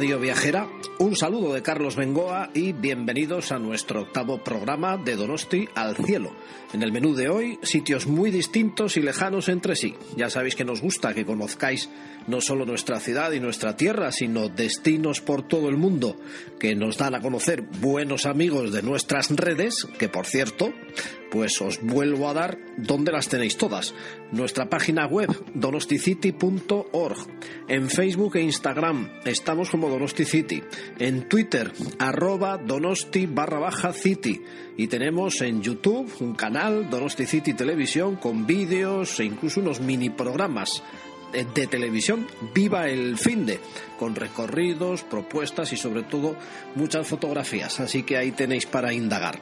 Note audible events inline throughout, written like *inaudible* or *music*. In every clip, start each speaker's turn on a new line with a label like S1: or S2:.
S1: Viajera, un saludo de Carlos Bengoa y bienvenidos a nuestro octavo programa de Donosti al Cielo. En el menú de hoy, sitios muy distintos y lejanos entre sí. Ya sabéis que nos gusta que conozcáis no solo nuestra ciudad y nuestra tierra, sino destinos por todo el mundo que nos dan a conocer buenos amigos de nuestras redes, que por cierto, pues os vuelvo a dar donde las tenéis todas. Nuestra página web donosticity.org. En Facebook e Instagram estamos como Donosticity. En Twitter arroba donosti barra baja city. Y tenemos en YouTube un canal Donosticity Televisión con vídeos e incluso unos mini programas de televisión Viva el Finde, con recorridos, propuestas y sobre todo muchas fotografías. Así que ahí tenéis para indagar.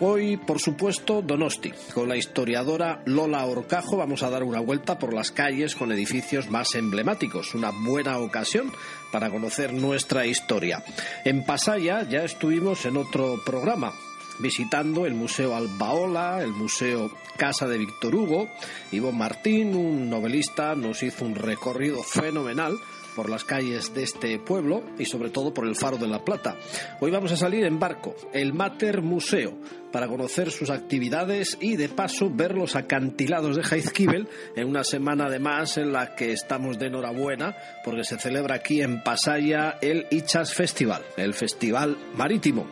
S1: Hoy, por supuesto, Donosti. Con la historiadora Lola Orcajo vamos a dar una vuelta por las calles con edificios más emblemáticos. Una buena ocasión para conocer nuestra historia. En Pasaya ya estuvimos en otro programa visitando el Museo Albaola, el Museo Casa de Víctor Hugo. Ivo Martín, un novelista, nos hizo un recorrido fenomenal por las calles de este pueblo y sobre todo por el Faro de la Plata. Hoy vamos a salir en barco, el Mater Museo, para conocer sus actividades y de paso ver los acantilados de Jaizkibel en una semana de más en la que estamos de enhorabuena porque se celebra aquí en Pasaya el Ichas Festival, el Festival Marítimo.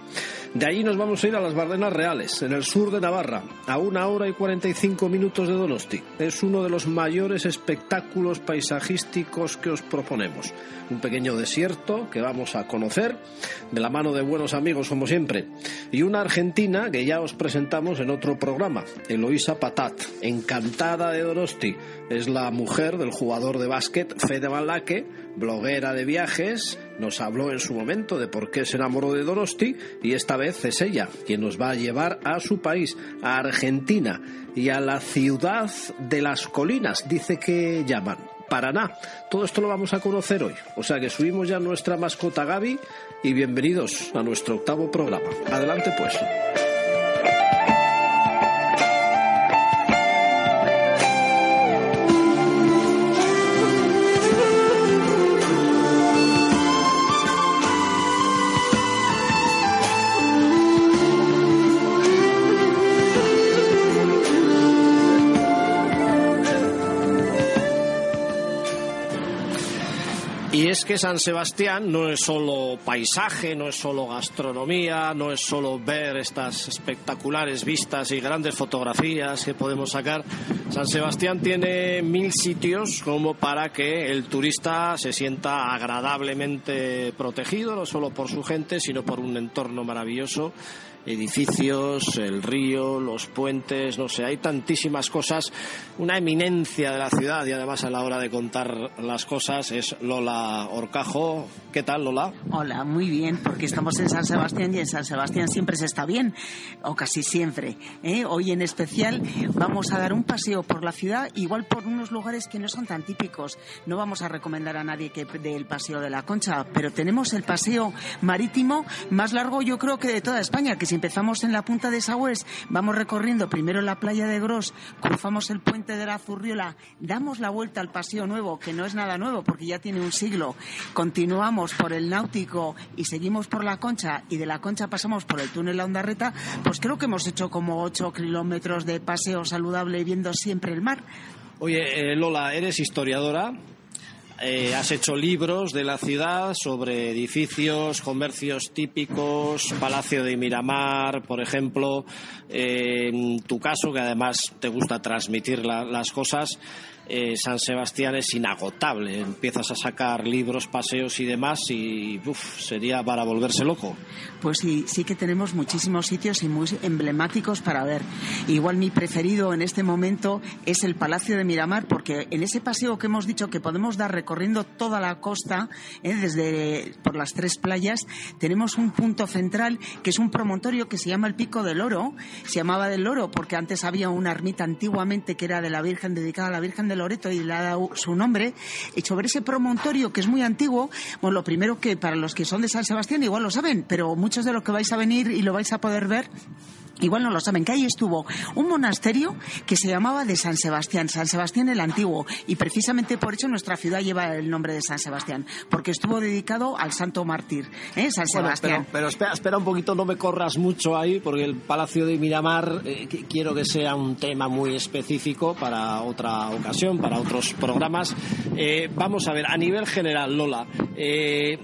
S1: De allí nos vamos a ir a las Bardenas Reales, en el sur de Navarra, a una hora y 45 minutos de Donosti. Es uno de los mayores espectáculos paisajísticos que os proponemos. Un pequeño desierto que vamos a conocer de la mano de buenos amigos como siempre. Y una argentina que ya os presentamos en otro programa, Eloisa Patat, encantada de Donosti. Es la mujer del jugador de básquet Fede Van bloguera de viajes, nos habló en su momento de por qué se enamoró de Donosti y esta vez es ella quien nos va a llevar a su país, a Argentina y a la ciudad de las colinas, dice que llaman. Paraná. Todo esto lo vamos a conocer hoy. O sea que subimos ya nuestra mascota Gaby y bienvenidos a nuestro octavo programa. Adelante pues. Es que San Sebastián no es solo paisaje, no es solo gastronomía, no es solo ver estas espectaculares vistas y grandes fotografías que podemos sacar. San Sebastián tiene mil sitios como para que el turista se sienta agradablemente protegido, no solo por su gente, sino por un entorno maravilloso edificios, el río, los puentes, no sé, hay tantísimas cosas, una eminencia de la ciudad y además a la hora de contar las cosas es Lola Orcajo. ¿Qué tal, Lola?
S2: Hola, muy bien, porque estamos en San Sebastián y en San Sebastián siempre se está bien, o casi siempre. ¿eh? Hoy en especial vamos a dar un paseo por la ciudad, igual por unos lugares que no son tan típicos. No vamos a recomendar a nadie que dé el paseo de la Concha, pero tenemos el paseo marítimo más largo yo creo que de toda España, que empezamos en la punta de Sagües, vamos recorriendo primero la playa de Gros, cruzamos el puente de la Zurriola, damos la vuelta al Paseo Nuevo, que no es nada nuevo porque ya tiene un siglo, continuamos por el Náutico y seguimos por la Concha y de la Concha pasamos por el túnel La Ondarreta, pues creo que hemos hecho como 8 kilómetros de paseo saludable viendo siempre el mar.
S1: Oye, eh, Lola, eres historiadora. Eh, has hecho libros de la ciudad sobre edificios, comercios típicos, Palacio de Miramar, por ejemplo. Eh, en tu caso, que además te gusta transmitir las cosas, eh, San Sebastián es inagotable. Empiezas a sacar libros, paseos y demás y sería para volverse loco.
S2: Pues sí, sí que tenemos muchísimos sitios y muy emblemáticos para ver. Igual mi preferido en este momento es el Palacio de Miramar porque en ese paseo que hemos dicho que podemos dar recorriendo toda la costa, eh, desde por las tres playas, tenemos un punto central que es un promontorio que se llama el Pico del Oro. Se llamaba del Oro porque antes había una ermita antiguamente que era de la Virgen dedicada a la Virgen Loreto y le ha dado su nombre, y sobre ese promontorio que es muy antiguo, bueno, lo primero que para los que son de San Sebastián igual lo saben, pero muchos de los que vais a venir y lo vais a poder ver igual no lo saben, que ahí estuvo un monasterio que se llamaba de San Sebastián, San Sebastián el Antiguo, y precisamente por eso nuestra ciudad lleva el nombre de San Sebastián, porque estuvo dedicado al santo mártir, ¿eh? San Sebastián.
S1: pero, espera, espera, un poquito, no me corras mucho ahí, porque el Palacio de Miramar eh, quiero que sea un tema muy específico para otra ocasión, para otros programas. Eh, vamos a ver, a nivel general, Lola, eh,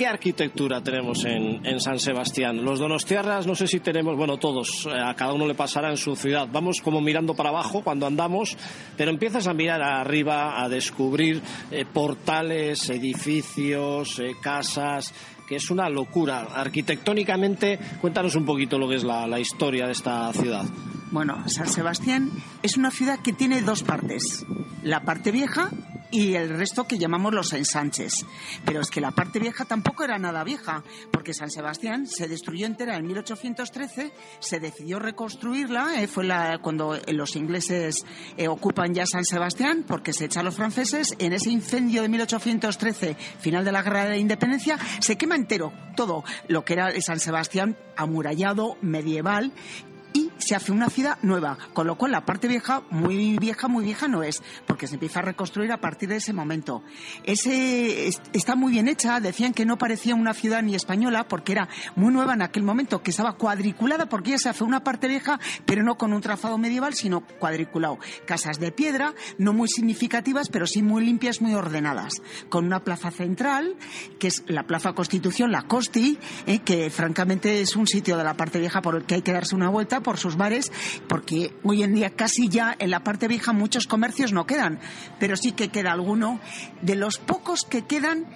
S1: ¿Qué arquitectura tenemos en, San Sebastián? Los donostiarras, no sé si tenemos, bueno, todos, eh, a cada uno le pasará en su ciudad. Vamos como mirando para abajo cuando andamos, pero empiezas a mirar arriba, a descubrir eh, portales, edificios, eh, casas, que es una locura. Arquitectónicamente, cuéntanos un poquito lo que es la historia de esta ciudad.
S2: Bueno, San Sebastián es una ciudad que tiene dos partes. La parte vieja y el resto que llamamos los ensanches. Pero es que la parte vieja tampoco era nada vieja, porque San Sebastián se destruyó entera en 1813, se decidió reconstruirla, eh, fue la, cuando los ingleses eh, ocupan ya San Sebastián, porque se echan los franceses, en ese incendio de 1813, final de la Guerra de la Independencia, se quema entero todo lo que era San Sebastián amurallado, medieval, y se hace una ciudad nueva, con lo cual la parte vieja, muy vieja, muy vieja no es, porque se empieza a reconstruir a partir de ese momento. Ese está muy bien hecha, decían que no parecía una ciudad ni española porque era muy nueva en aquel momento, que estaba cuadriculada porque ya se hace una parte vieja, pero no con un trazado medieval, sino cuadriculado. Casas de piedra, no muy significativas, pero sí muy limpias, muy ordenadas, con una plaza central, que es la Plaza Constitución, la Costi, eh, que francamente es un sitio de la parte vieja por el que hay que darse una vuelta por sus bares, porque hoy en día casi ya en la parte vieja muchos comercios no quedan, pero sí que queda alguno. De los pocos que quedan,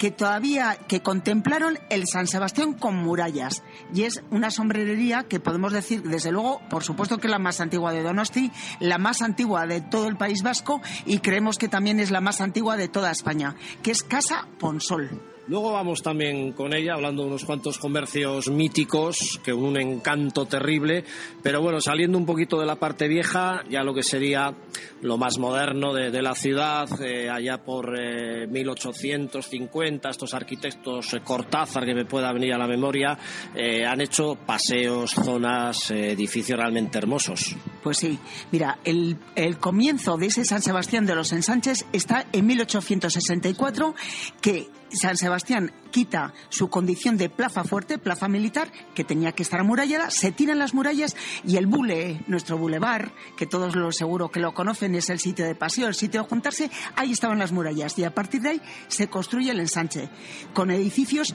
S2: que todavía que contemplaron el San Sebastián con murallas y es una sombrerería que podemos decir desde luego por supuesto que es la más antigua de Donosti la más antigua de todo el País Vasco y creemos que también es la más antigua de toda España que es Casa Ponsol
S1: Luego vamos también con ella hablando de unos cuantos comercios míticos que un encanto terrible, pero bueno, saliendo un poquito de la parte vieja, ya lo que sería lo más moderno de, la ciudad, eh, allá por 1850, eh, estos arquitectos eh, Cortázar, que me pueda venir a la memoria, han hecho paseos, zonas, edificios realmente hermosos.
S2: Pues sí, mira, el, el comienzo de ese San Sebastián de los Ensanches está en 1864, que San Sebastián quita su condición de plaza fuerte, plaza militar, que tenía que estar amurallada, se tiran las murallas y el bule, nuestro bulevar, que todos lo seguro que lo conocen, es el sitio de paseo, el sitio de juntarse, ahí estaban las murallas. Y a partir de ahí se construye el ensanche, con edificios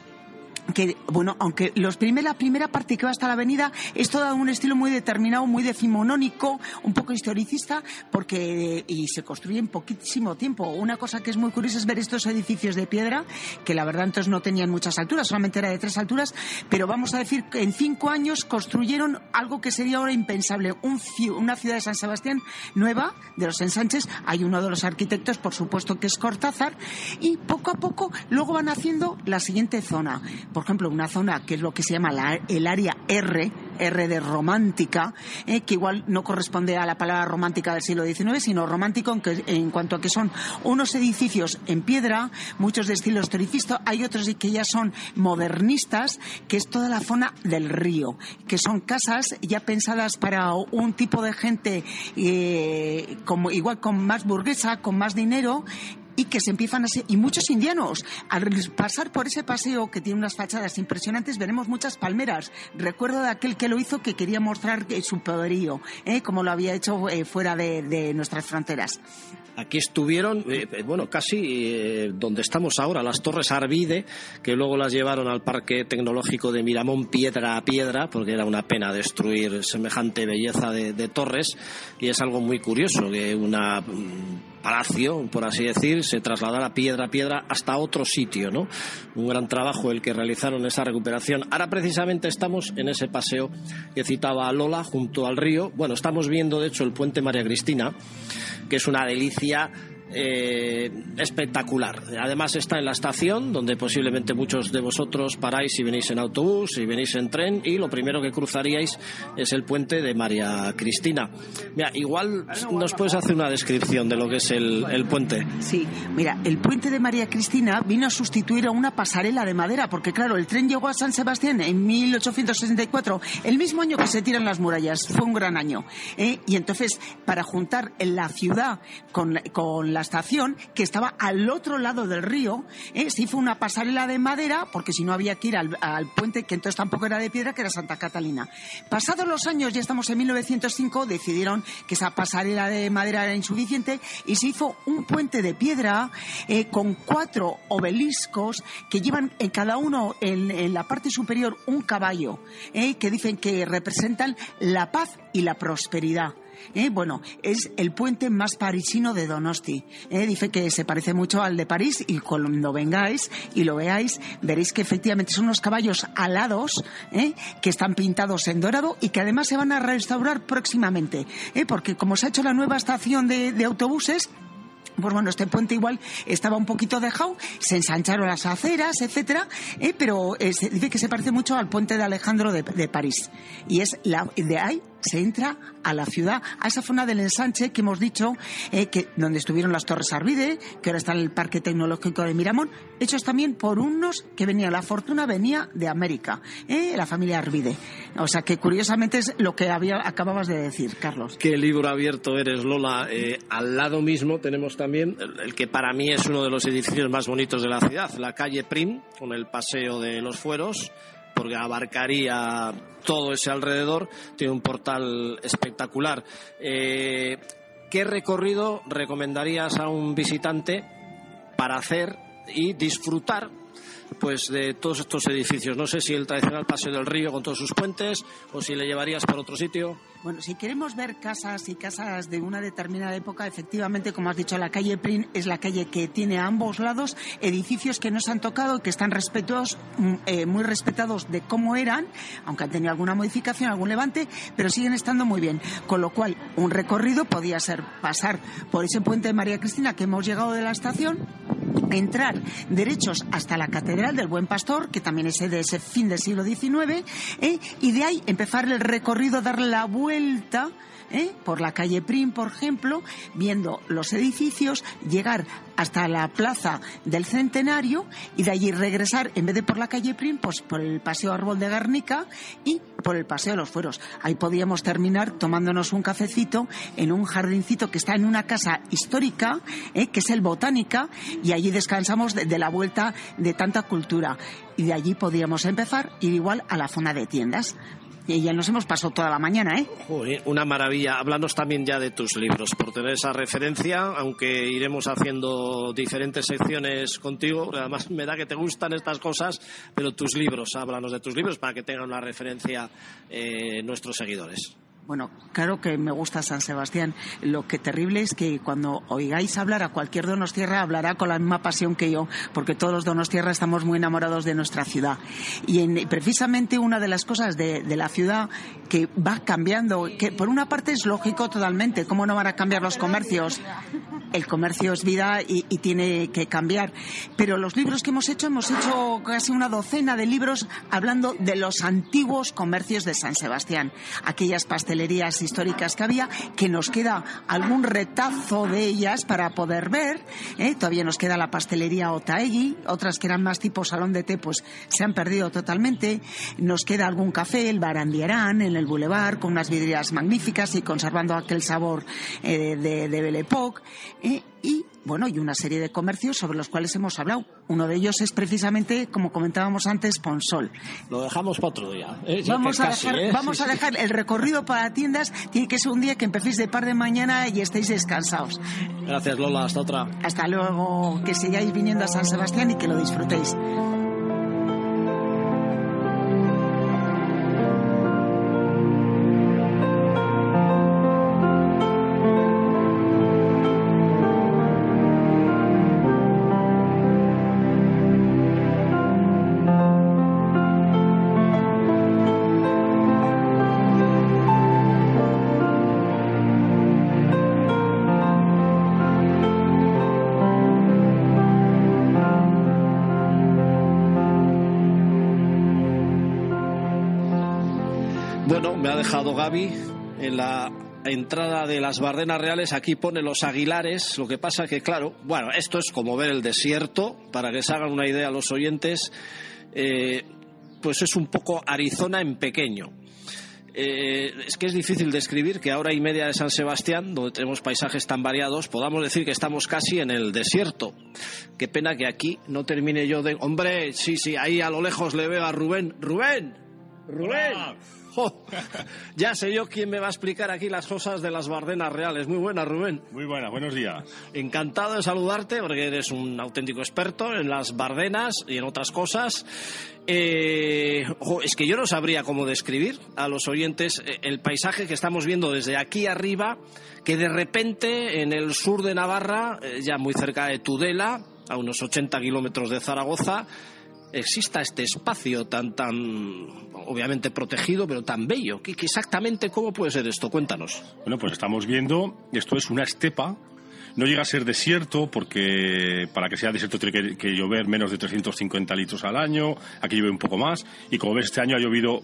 S2: que, bueno, aunque los primer, la primera parte que va hasta la avenida es todo un estilo muy determinado, muy decimonónico, un poco historicista, porque y se construye en poquísimo tiempo. Una cosa que es muy curiosa es ver estos edificios de piedra, que la verdad entonces no tenían muchas alturas, solamente era de tres alturas, pero vamos a decir que en cinco años construyeron algo que sería ahora impensable, un, una ciudad de San Sebastián nueva, de los ensanches, hay uno de los arquitectos, por supuesto, que es Cortázar, y poco a poco luego van haciendo la siguiente zona por ejemplo, una zona que es lo que se llama el área R, R de romántica, eh, que igual no corresponde a la palabra romántica del siglo XIX, sino romántico en, en, cuanto a que son unos edificios en piedra, muchos de estilo historicista, hay otros que ya son modernistas, que es toda la zona del río, que son casas ya pensadas para un tipo de gente eh, como igual con más burguesa, con más dinero, y que se empiezan a ser, y muchos indianos. Al pasar por ese paseo que tiene unas fachadas impresionantes, veremos muchas palmeras. Recuerdo de aquel que lo hizo que quería mostrar su poderío, ¿eh? como lo había hecho eh, fuera de, nuestras fronteras.
S1: Aquí estuvieron, eh, bueno, casi donde estamos ahora, las Torres Arvide, que luego las llevaron al Parque Tecnológico de Miramón piedra a piedra, porque era una pena destruir semejante belleza de, de torres, y es algo muy curioso que una palacio, por así decir, se trasladara piedra a piedra hasta otro sitio, ¿no? Un gran trabajo el que realizaron esa recuperación. Ahora precisamente estamos en ese paseo que citaba Lola junto al río. Bueno, estamos viendo de hecho el puente María Cristina, que es una delicia eh, espectacular. Además está en la estación, donde posiblemente muchos de vosotros paráis si venís en autobús, si venís en tren, y lo primero que cruzaríais es el puente de María Cristina. Mira, igual nos puedes hacer una descripción de lo que es el, puente.
S2: Sí, mira, el puente de María Cristina vino a sustituir a una pasarela de madera, porque claro, el tren llegó a San Sebastián en 1864, el mismo año que se tiran las murallas, fue un gran año. ¿eh? Y entonces, para juntar la ciudad con, con la estación, que estaba al otro lado del río, ¿eh? se hizo una pasarela de madera, porque si no había que ir al, puente, que entonces tampoco era de piedra, que era Santa Catalina. Pasados los años, ya estamos en 1905, decidieron que esa pasarela de madera era insuficiente y se hizo un puente de piedra eh, con cuatro obeliscos que llevan en cada uno en, la parte superior un caballo, eh, que dicen que representan la paz y la prosperidad. ¿Eh? Bueno, es el puente más parisino de Donosti. ¿eh? Dice que se parece mucho al de París y cuando vengáis y lo veáis, veréis que efectivamente son unos caballos alados ¿eh? que están pintados en dorado y que además se van a restaurar próximamente. Porque como se ha hecho la nueva estación de autobuses, pues bueno, este puente igual estaba un poquito dejado, se ensancharon las aceras, etcétera, eh, pero eh, dice que se parece mucho al puente de Alejandro de, París. Y es la, de ahí se entra a la ciudad, a esa zona del ensanche que hemos dicho, eh, que donde estuvieron las Torres Arvide, que ahora está en el Parque Tecnológico de Miramón, hechos también por unos que venían, la fortuna venía de América, la familia Arvide. O sea que curiosamente es lo que había, acababas de decir, Carlos.
S1: Qué libro abierto eres, Lola. al lado mismo tenemos también el, que para mí es uno de los edificios más bonitos de la ciudad, la calle Prim, con el paseo de los fueros, porque abarcaría todo ese alrededor, tiene un portal espectacular. Eh, ¿Qué recorrido recomendarías a un visitante para hacer y disfrutar pues de todos estos edificios. No sé si el tradicional Paseo del Río con todos sus puentes o si le llevarías por otro sitio.
S2: Bueno, si queremos ver casas y casas de una determinada época, efectivamente, como has dicho, la calle Prin es la calle que tiene a ambos lados edificios que no se han tocado, que están respetos, mm, eh, muy respetados de cómo eran, aunque han tenido alguna modificación, algún levante, pero siguen estando muy bien. Con lo cual, un recorrido podía ser pasar por ese puente de María Cristina que hemos llegado de la estación, entrar derechos hasta la Catedral del Buen Pastor, que también es de ese fin del siglo XIX, ¿eh? y de ahí empezar el recorrido, dar la vuelta ¿eh? por la calle Prim, por ejemplo, viendo los edificios, llegar hasta la plaza del Centenario y de allí regresar, en vez de por la calle Prim, pues por el Paseo Árbol de Garnica y por el Paseo de los Fueros. Ahí podíamos terminar tomándonos un cafecito en un jardincito que está en una casa histórica, ¿eh? que es el Botánica, y allí descansamos de, la vuelta de tanta cultura. Y de allí podíamos empezar, ir igual a la zona de tiendas. Y ya nos hemos pasado toda la mañana, ¿eh?
S1: una maravilla. Háblanos también ya de tus libros, por tener esa referencia, aunque iremos haciendo diferentes secciones contigo. Además, me da que te gustan estas cosas, pero tus libros, háblanos de tus libros para que tengan una referencia eh, nuestros seguidores.
S2: Bueno, claro que me gusta San Sebastián. Lo que terrible es que cuando oigáis hablar a cualquier Donostierra, hablará con la misma pasión que yo, porque todos los Donostierra estamos muy enamorados de nuestra ciudad. Y precisamente una de las cosas de, la ciudad que va cambiando, que por una parte es lógico totalmente, ¿cómo no van a cambiar los comercios? El comercio es vida y, tiene que cambiar. Pero los libros que hemos hecho, hemos hecho casi una docena de libros hablando de los antiguos comercios de San Sebastián. Aquellas pastelerías históricas que había, que nos queda algún retazo de ellas para poder ver. ¿eh? Todavía nos queda la pastelería Otaegui, otras que eran más tipo salón de té, pues se han perdido totalmente. Nos queda algún café, el Barandiarán, en el Boulevard, con unas vidrieras magníficas y conservando aquel sabor eh, de, de Belle Époque. ¿Eh? Y bueno, y una serie de comercios sobre los cuales hemos hablado. Uno de ellos es precisamente, como comentábamos antes, Ponsol.
S1: Lo dejamos para otro día.
S2: ¿eh? Vamos, a, dejar, ¿eh? vamos a dejar el recorrido para tiendas. Tiene que ser un día que empecéis de par de mañana y estéis descansados.
S1: Gracias, Lola. Hasta otra.
S2: Hasta luego. Que sigáis viniendo a San Sebastián y que lo disfrutéis.
S1: Dejado Gaby en la entrada de las Bardenas Reales, aquí pone los Aguilares, lo que pasa que, claro, bueno, esto es como ver el desierto, para que se hagan una idea los oyentes, eh, pues es un poco Arizona en pequeño. Eh, es que es difícil describir que a hora y media de San Sebastián, donde tenemos paisajes tan variados, podamos decir que estamos casi en el desierto. Qué pena que aquí no termine yo de... Hombre, sí, sí, ahí a lo lejos le veo a Rubén. Rubén, Rubén. *laughs* ya sé yo quién me va a explicar aquí las cosas de las Bardenas Reales. Muy buena, Rubén.
S3: Muy buena, buenos días.
S1: Encantado de saludarte porque eres un auténtico experto en las Bardenas y en otras cosas. Eh, es que yo no sabría cómo describir a los oyentes eh, el paisaje que estamos viendo desde aquí arriba, que de repente en el sur de Navarra, eh, ya muy cerca de Tudela, a unos 80 kilómetros de Zaragoza, exista este espacio tan, tan, obviamente protegido, pero tan bello. ¿Qué, exactamente cómo puede ser esto? Cuéntanos.
S3: Bueno, pues estamos viendo, esto es una estepa no llega a ser desierto porque para que sea desierto tiene que, llover menos de 350 litros al año, aquí llueve un poco más y como ves este año ha llovido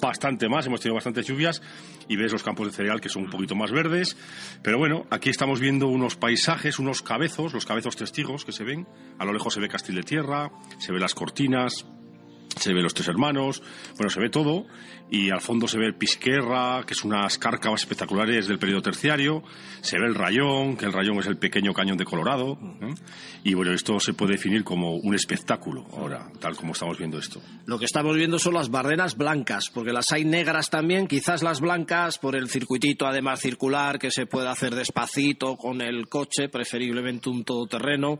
S3: bastante más, hemos tenido bastantes lluvias y ves los campos de cereal que son un poquito más verdes, pero bueno, aquí estamos viendo unos paisajes, unos cabezos, los cabezos testigos que se ven, a lo lejos se ve Castil de Tierra, se ve las cortinas, se ve los tres hermanos, bueno, se ve todo, y al fondo se ve el Pisquerra, que es unas cárcavas espectaculares del periodo terciario, se ve el Rayón, que el Rayón es el pequeño cañón de Colorado, ¿eh? y bueno, esto se puede definir como un espectáculo ahora, tal como estamos viendo esto.
S1: Lo que estamos viendo son las barreras blancas, porque las hay negras también, quizás las blancas por el circuitito además circular que se puede hacer despacito con el coche, preferiblemente un todoterreno,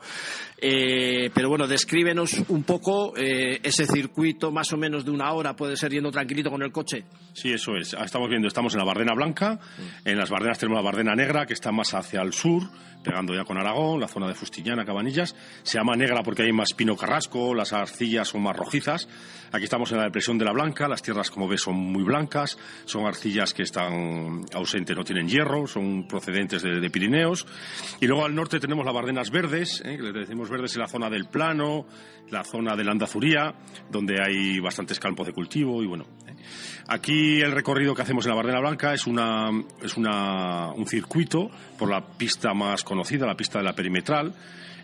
S1: eh, pero bueno, descríbenos un poco eh, ese circuito más o menos de una hora, puede ser yendo tranquilito con el coche.
S3: Sí, eso es. Estamos viendo, estamos en la Bardena Blanca, en las Bardenas tenemos la Bardena Negra, que está más hacia el sur, pegando ya con Aragón, la zona de Fustiñana, Cabanillas. Se llama negra porque hay más pino carrasco, las arcillas son más rojizas. Aquí estamos en la depresión de la Blanca, las tierras, como ves, son muy blancas, son arcillas que están ausentes, no tienen hierro, son procedentes de, Pirineos. Y luego al norte tenemos las Bardenas Verdes, ¿eh? que le decimos verdes en la zona del Plano, la zona de la Andazuría, donde hay bastantes campos de cultivo y bueno. ¿eh? Aquí el recorrido que hacemos en la Bardena Blanca es, una, es una, un circuito por la pista más conocida, la pista de la perimetral,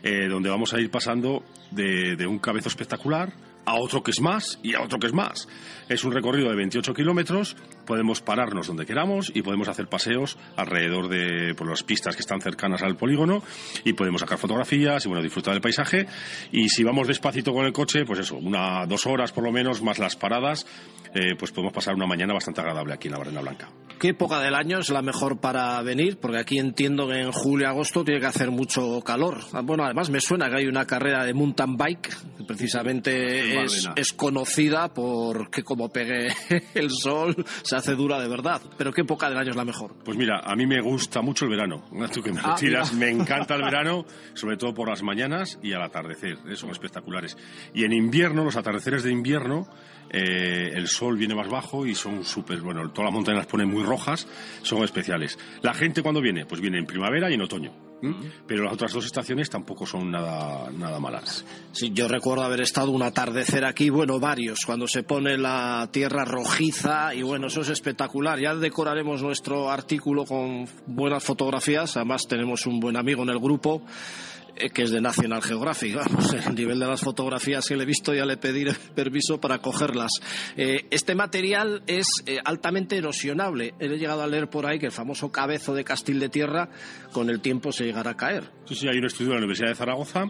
S3: eh, donde vamos a ir pasando de, de un cabezo espectacular a otro que es más y a otro que es más. Es un recorrido de 28 kilómetros, podemos pararnos donde queramos y podemos hacer paseos alrededor de por las pistas que están cercanas al polígono y podemos sacar fotografías y bueno, disfrutar del paisaje. Y si vamos despacito con el coche, pues eso, una, dos horas por lo menos, más las paradas, eh, pues podemos pasar una mañana bastante agradable aquí en la Barrena Blanca.
S1: ¿Qué época del año es la mejor para venir? Porque aquí entiendo que en julio y agosto tiene que hacer mucho calor. Ah, bueno, además me suena que hay una carrera de mountain bike que precisamente es, conocida porque como pegue *laughs* el sol se hace dura de verdad. Pero ¿qué época del año es la mejor?
S3: Pues mira, a mí me gusta mucho el verano. *laughs* Tú que me ah, me encanta el verano, sobre todo por las mañanas y al atardecer. ¿eh? Son espectaculares. Y en invierno, los atardeceres de invierno, eh, el sol viene más bajo y son súper, bueno, todas las montañas las ponen muy rojas, son especiales. La gente cuando viene, pues viene en primavera y en otoño. Pero las otras dos estaciones tampoco son nada, nada malas.
S1: Sí, yo recuerdo haber estado un atardecer aquí, bueno, varios, cuando se pone la tierra rojiza y bueno, eso es espectacular. Ya decoraremos nuestro artículo con buenas fotografías, además tenemos un buen amigo en el grupo que es de National Geographic. Vamos, *laughs* el nivel de las fotografías que le he visto ya le pediré *laughs* permiso para cogerlas. Eh, este material es eh, altamente erosionable. He llegado a leer por ahí que el famoso cabezo de Castil de Tierra con el tiempo se llegará a caer.
S3: Sí, sí, hay un estudio de la Universidad de Zaragoza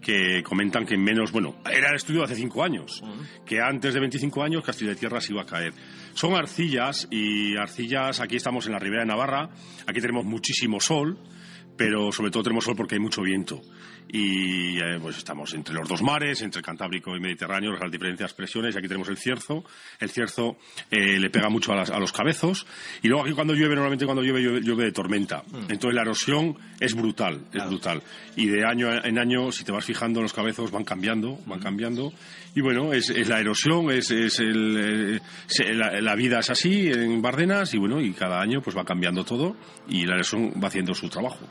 S3: que comentan que en menos, bueno, era el estudio de hace cinco años, que antes de 25 años Castil de Tierra se iba a caer. Son arcillas y arcillas, aquí estamos en la Ribera de Navarra, aquí tenemos muchísimo sol, pero sobre todo tenemos sol porque hay mucho viento y eh, pues estamos entre los dos mares, entre el Cantábrico y Mediterráneo, las diferentes presiones, y aquí tenemos el cierzo. El cierzo eh, le pega mucho a, los cabezos, y luego aquí cuando llueve, normalmente cuando llueve, llueve, de tormenta. Mm. Entonces la erosión es brutal, es brutal. Y de año en año, si te vas fijando, los cabezos van cambiando, van mm. cambiando. Y bueno, es, la erosión, es, el, eh, la, vida es así en Bardenas, y bueno, y cada año pues va cambiando todo, y la erosión va haciendo su trabajo.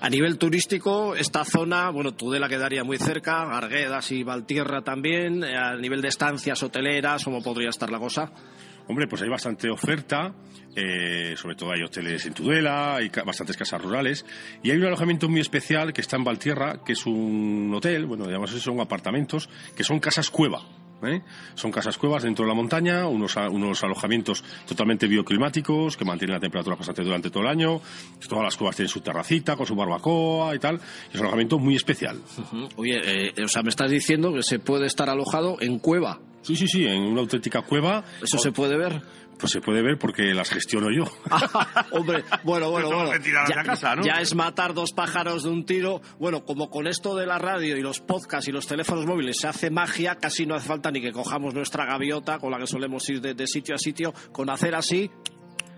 S1: A nivel turístico, esta zona bueno, Tudela quedaría muy cerca, Arguedas y Valtierra también, eh, a nivel de estancias hoteleras, ¿cómo podría estar la cosa?
S3: Hombre, pues hay bastante oferta, eh, sobre todo hay hoteles en Tudela, hay bastantes casas rurales, y hay un alojamiento muy especial que está en Valtierra, que es un hotel, bueno, digamos, son apartamentos, que son casas cueva. ¿eh? Son casas cuevas dentro de la montaña, unos, unos alojamientos totalmente bioclimáticos que mantienen la temperatura constante durante todo el año. Todas las cuevas tienen su terracita con su barbacoa y tal. Es un alojamiento muy especial.
S1: Oye, eh, o sea, me estás diciendo que se puede estar alojado en cueva.
S3: Sí, sí, sí, en una auténtica cueva.
S1: ¿Eso se puede ver?
S3: Pues se puede ver porque las gestiono yo. *laughs* *laughs*
S1: hombre, bueno, bueno, bueno. Ya, es matar dos pájaros de un tiro. Bueno, como con esto de la radio y los podcasts y los teléfonos móviles se hace magia, casi no hace falta ni que cojamos nuestra gaviota con la que solemos ir de sitio a sitio. Con hacer así,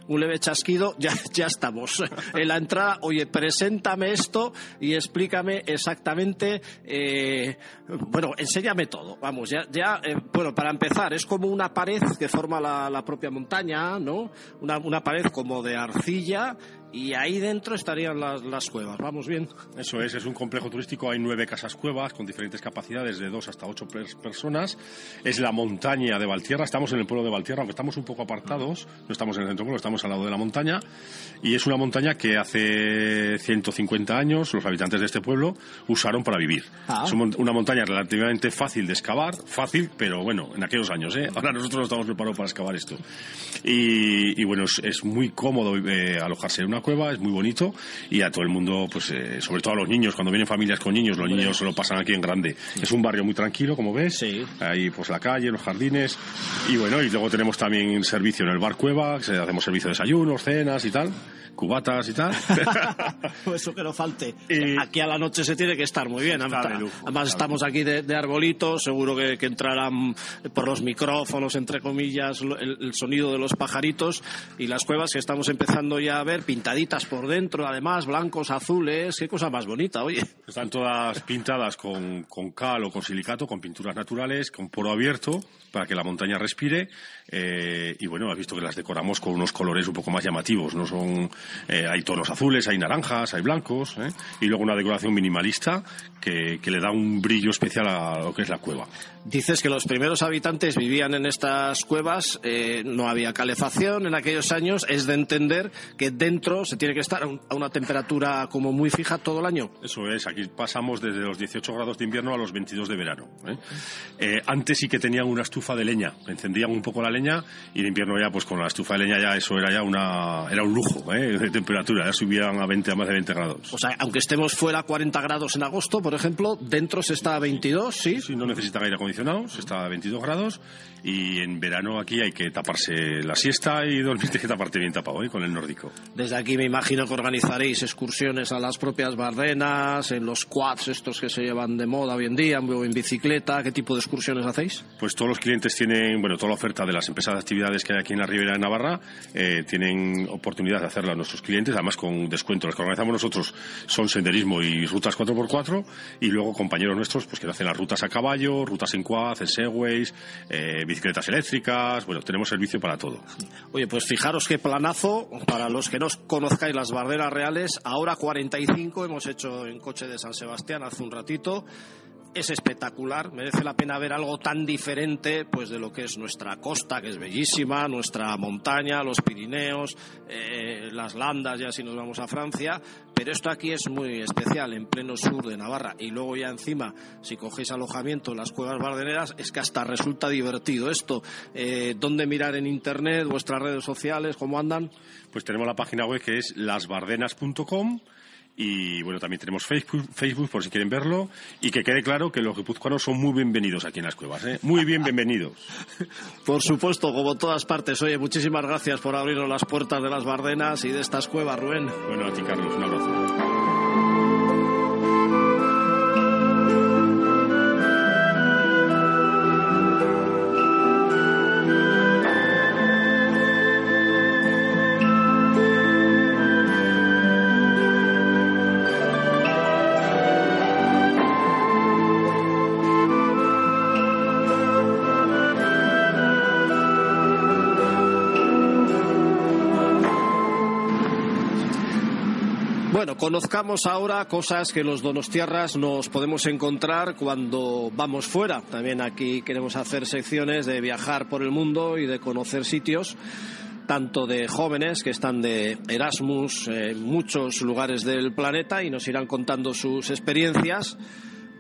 S1: un leve chasquido, *laughs* ya, ya estamos. En la entrada, oye, preséntame esto y explícame exactamente, eh, bueno, enséñame todo. Vamos, ya, ya eh, bueno, para empezar, es como una pared que forma la, la propia montaña, ¿no? Una, una pared como de arcilla y ahí dentro estarían las, cuevas. ¿Vamos bien?
S3: Eso es, es un complejo turístico. Hay nueve casas cuevas con diferentes capacidades de dos hasta ocho personas. Es la montaña de Valtierra. Estamos en el pueblo de Valtierra, aunque estamos un poco apartados. No estamos en el centro pueblo, estamos al lado de la montaña. Y es una montaña que hace 150 años los habitantes de este pueblo usaron para vivir. Ah. Es una montaña relativamente fácil de excavar. Fácil, pero bueno, en aquellos años. ¿eh? Ahora nosotros no estamos preparados para excavar esto. Y, bueno, es, muy cómodo eh, alojarse en una cueva, es muy bonito y a todo el mundo, pues eh, sobre todo a los niños, cuando vienen familias con niños, los niños se lo pasan aquí en grande. Es un barrio muy tranquilo, como ves, sí. ahí pues la calle, los jardines y bueno, y luego tenemos también servicio en el bar cueva, que hacemos servicio de desayunos, cenas y tal cubatas y tal. *laughs* *laughs*
S1: Eso que no falte. Aquí a la noche se tiene que estar muy bien. Además, estamos aquí de, arbolitos, seguro que, entrarán por los micrófonos, entre comillas, el, sonido de los pajaritos y las cuevas que estamos empezando ya a ver, pintaditas por dentro, además, blancos, azules, qué cosa más bonita, oye.
S3: Están todas pintadas con, con cal o con silicato, con pinturas naturales, con poro abierto, para que la montaña respire. Eh, y bueno, has visto que las decoramos con unos colores un poco más llamativos, no son eh, hay tonos azules, hay naranjas, hay blancos, ¿eh? y luego una decoración minimalista que, le da un brillo especial a lo que es la cueva.
S1: Dices que los primeros habitantes vivían en estas cuevas, eh, no había calefacción en aquellos años, es de entender que dentro se tiene que estar a una temperatura como muy fija todo el año.
S3: Eso es, aquí pasamos desde los 18 grados de invierno a los 22 de verano. antes sí que tenían una estufa de leña, encendían un poco la leña y en invierno ya pues con la estufa de leña ya eso era ya una era un lujo, de temperatura, ya subían a 20 a más de 20 grados.
S1: O sea, aunque estemos fuera 40 grados en agosto, por ejemplo, dentro se está a 22, ¿sí?
S3: Sí, no necesita aire acondicionado, se está a 22 grados y en verano aquí hay que taparse la siesta y dormir, *laughs* que taparte bien tapado ¿eh? con el nórdico.
S1: Desde aquí me imagino que organizaréis excursiones a las propias Bardenas, en los quads estos que se llevan de moda hoy en día, en bicicleta, ¿qué tipo de excursiones hacéis?
S3: Pues todos los clientes tienen, bueno, toda la oferta de las empresas de actividades que hay aquí en la Ribera de Navarra eh, tienen oportunidad de hacerla a nuestros clientes, además con descuento. Los que organizamos nosotros son senderismo y rutas 4x4 y luego compañeros nuestros pues que hacen las rutas a caballo, rutas en quad, segways, eh, bicicletas eléctricas, bueno, tenemos servicio para todo.
S1: Oye, pues fijaros qué planazo, para los que no conozcáis las barreras reales, ahora 45 hemos hecho en coche de San Sebastián hace un ratito es espectacular, merece la pena ver algo tan diferente pues de lo que es nuestra costa, que es bellísima, nuestra montaña, los Pirineos, eh, las Landas, ya si nos vamos a Francia, pero esto aquí es muy especial, en pleno sur de Navarra, y luego ya encima, si cogéis alojamiento en las cuevas bardeneras, es que hasta resulta divertido esto. Eh, ¿Dónde mirar en internet, vuestras redes sociales, cómo andan?
S3: Pues tenemos la página web que es lasbardenas.com y bueno, también tenemos Facebook, Facebook por si quieren verlo. Y que quede claro que los guipuzcoanos son muy bienvenidos aquí en las cuevas. ¿eh? Muy bienvenidos. *laughs*
S1: por supuesto, como todas partes. Oye, muchísimas gracias por abrirnos las puertas de las Bardenas y de estas cuevas, Rubén.
S3: Bueno, a ti, Carlos. Un abrazo.
S1: Conozcamos ahora cosas que los donostiarras nos podemos encontrar cuando vamos fuera. También aquí queremos hacer secciones de viajar por el mundo y de conocer sitios tanto de jóvenes que están de Erasmus en muchos lugares del planeta y nos irán contando sus experiencias,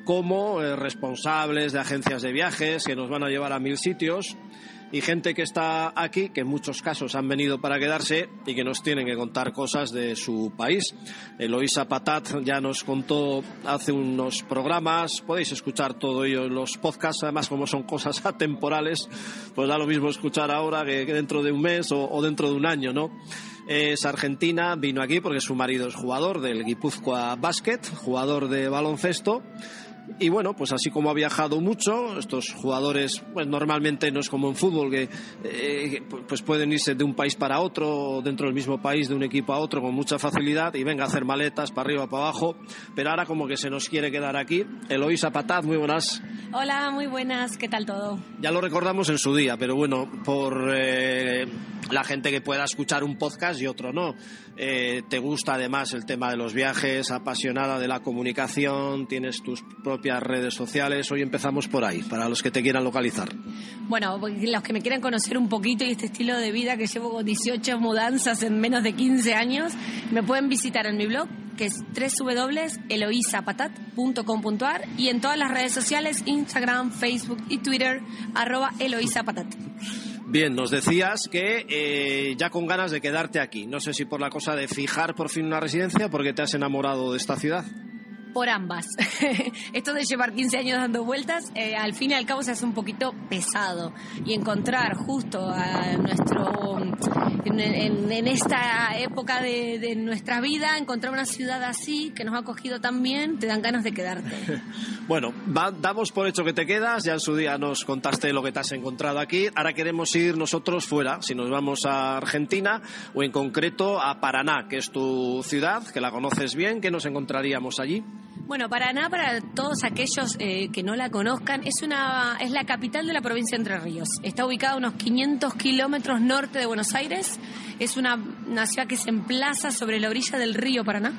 S1: como eh, responsables de agencias de viajes que nos van a llevar a mil sitios y gente que está aquí, que en muchos casos han venido para quedarse y que nos tienen que contar cosas de su país. Eloisa Patat ya nos contó hace unos programas, podéis escuchar todo ello en los podcasts, además como son cosas *laughs* atemporales, pues da lo mismo escuchar ahora que, dentro de un mes o, o dentro de un año, ¿no? es argentina, vino aquí porque su marido es jugador del Guipúzcoa Basket, jugador de baloncesto, y bueno, pues así como ha viajado mucho, estos jugadores, pues normalmente no es como en fútbol, que eh, pues pueden irse de un país para otro, dentro del mismo país, de un equipo a otro, con mucha facilidad, y venga a hacer maletas para arriba, para abajo, pero ahora como que se nos quiere quedar aquí. Eloísa Pataz, muy buenas.
S4: Hola, muy buenas, ¿qué tal todo?
S1: Ya lo recordamos en su día, pero bueno, por eh, la gente que pueda escuchar un podcast y otro no. Eh, te gusta además el tema de los viajes, apasionada de la comunicación, tienes tus propias redes sociales. Hoy empezamos por ahí, para los que te quieran localizar.
S4: Bueno, los que me quieran conocer un poquito y este estilo de vida que llevo 18 mudanzas en menos de 15 años, me pueden visitar en mi blog que es www.eloisapatat.com.ar y en todas las redes sociales, Instagram, Facebook y Twitter, arroba eloisapatat.
S1: Bien, nos decías que eh, ya con ganas de quedarte aquí. No sé si por la cosa de fijar por fin una residencia, porque te has enamorado de esta ciudad
S4: por ambas. *laughs* Esto de llevar 15 años dando vueltas, eh, al fin y al cabo se hace un poquito pesado. Y encontrar justo a nuestro, en, esta época de, nuestra vida, encontrar una ciudad así, que nos ha acogido tan bien, te dan ganas de quedarte. *laughs*
S1: bueno, damos por hecho que te quedas, ya en su día nos contaste lo que te has encontrado aquí. Ahora queremos ir nosotros fuera, si nos vamos a Argentina o en concreto a Paraná, que es tu ciudad, que la conoces bien, que nos encontraríamos allí.
S4: Bueno, Paraná, para todos aquellos eh, que no la conozcan, es, una, es la capital de la provincia de Entre Ríos. Está ubicada a unos 500 kilómetros norte de Buenos Aires. Es una, ciudad que se emplaza sobre la orilla del río Paraná.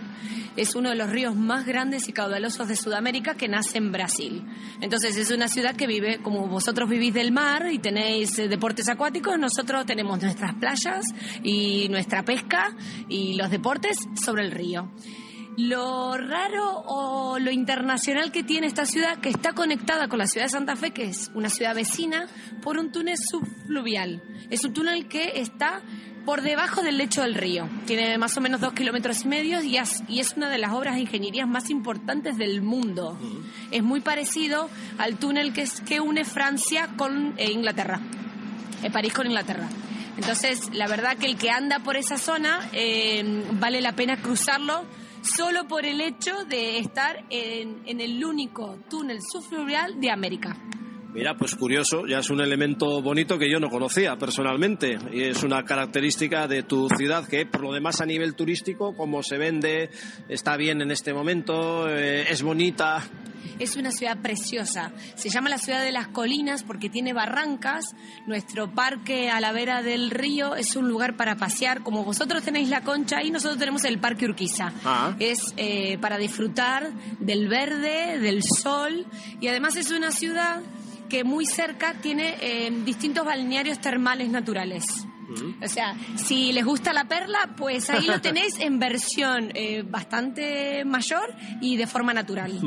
S4: Es uno de los ríos más grandes y caudalosos de Sudamérica que nace en Brasil. Entonces es una ciudad que vive, como vosotros vivís del mar y tenéis eh, deportes acuáticos, nosotros tenemos nuestras playas y nuestra pesca y los deportes sobre el río. Lo raro o lo internacional que tiene esta ciudad, que está conectada con la ciudad de Santa Fe, que es una ciudad vecina, por un túnel subfluvial. Es un túnel que está por debajo del lecho del río. Tiene más o menos dos kilómetros y medio y es, una de las obras de ingeniería más importantes del mundo. Es muy parecido al túnel que, es, que une Francia con eh, Inglaterra, eh, París con Inglaterra. Entonces, la verdad que el que anda por esa zona eh, vale la pena cruzarlo solo por el hecho de estar en, el único túnel subfluvial de América.
S1: Mira, pues curioso, ya es un elemento bonito que yo no conocía personalmente y es una característica de tu ciudad que por lo demás a nivel turístico, como se vende, está bien en este momento, eh, es bonita.
S4: Es una ciudad preciosa. Se llama la ciudad de las colinas porque tiene barrancas. Nuestro parque a la vera del río es un lugar para pasear. Como vosotros tenéis la concha y nosotros tenemos el parque Urquiza. Ah. Es eh, para disfrutar del verde, del sol y además es una ciudad muy cerca tiene eh, distintos balnearios termales naturales. O sea, si les gusta la perla, pues ahí lo *laughs* tenéis en versión eh, bastante mayor y de forma natural.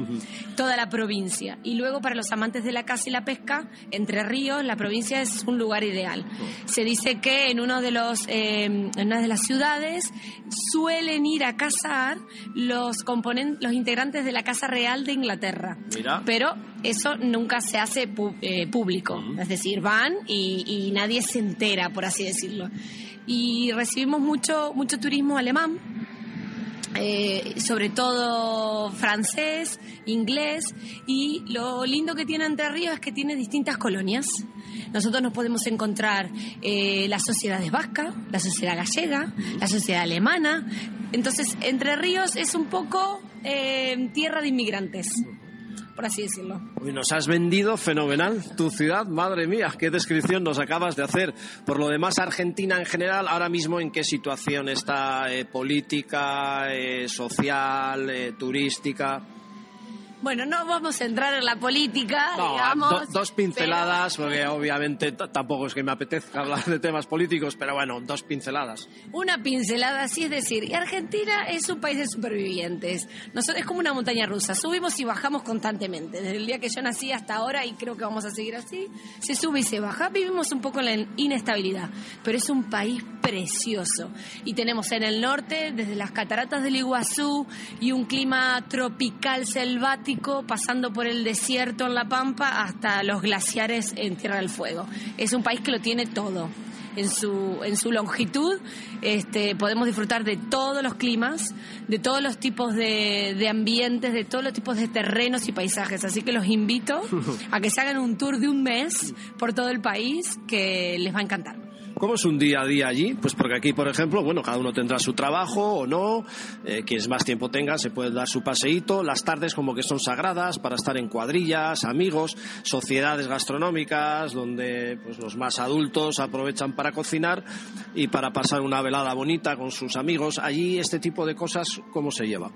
S4: Toda la provincia. Y luego para los amantes de la caza y la pesca, Entre Ríos, la provincia es un lugar ideal. Se dice que en uno de los, eh, en una de las ciudades suelen ir a cazar los componentes, los integrantes de la Casa Real de Inglaterra. Pero eso nunca se hace eh, público. Es decir, van y, y nadie se entera, por así decirlo. Y recibimos mucho, mucho turismo alemán, eh, sobre todo francés, inglés, y lo lindo que tiene Entre Ríos es que tiene distintas colonias. Nosotros nos podemos encontrar eh, la sociedad vasca, la sociedad gallega, la sociedad alemana. Entonces, Entre Ríos es un poco eh, tierra de inmigrantes.
S1: Nos has vendido fenomenal tu ciudad, madre mía, qué descripción nos acabas de hacer. Por lo demás, Argentina en general, ahora mismo en qué situación está eh, política, eh, social, eh, turística.
S4: Bueno, no vamos a entrar en la política,
S1: No,
S4: digamos.
S1: do- dos pinceladas, porque obviamente tampoco es que me apetezca *laughs* hablar de temas políticos, pero bueno, dos pinceladas.
S4: Una pincelada así, es decir, y Argentina es un país de supervivientes. Nosotros, es como una montaña rusa, subimos y bajamos constantemente. Desde el día que yo nací hasta ahora, y creo que vamos a seguir así, se sube y se baja. Vivimos un poco en la inestabilidad, pero es un país precioso. Y tenemos en el norte, desde las cataratas del Iguazú, y un clima tropical selvático, pasando por el desierto en La Pampa hasta los glaciares en Tierra del Fuego. Es un país que lo tiene todo en su, en su longitud. Este, podemos disfrutar de todos los climas, de todos los tipos de, de ambientes, de todos los tipos de terrenos y paisajes. Así que los invito a que se hagan un tour de un mes por todo el país que les va a encantar.
S1: ¿Cómo es un día a día allí? Pues porque aquí, por ejemplo, bueno, cada uno tendrá su trabajo o no, eh, quienes más tiempo tenga se puede dar su paseíto, las tardes como que son sagradas para estar en cuadrillas, amigos, sociedades gastronómicas, donde pues los más adultos aprovechan para cocinar y para pasar una velada bonita con sus amigos. Allí este tipo de cosas, ¿cómo se lleva?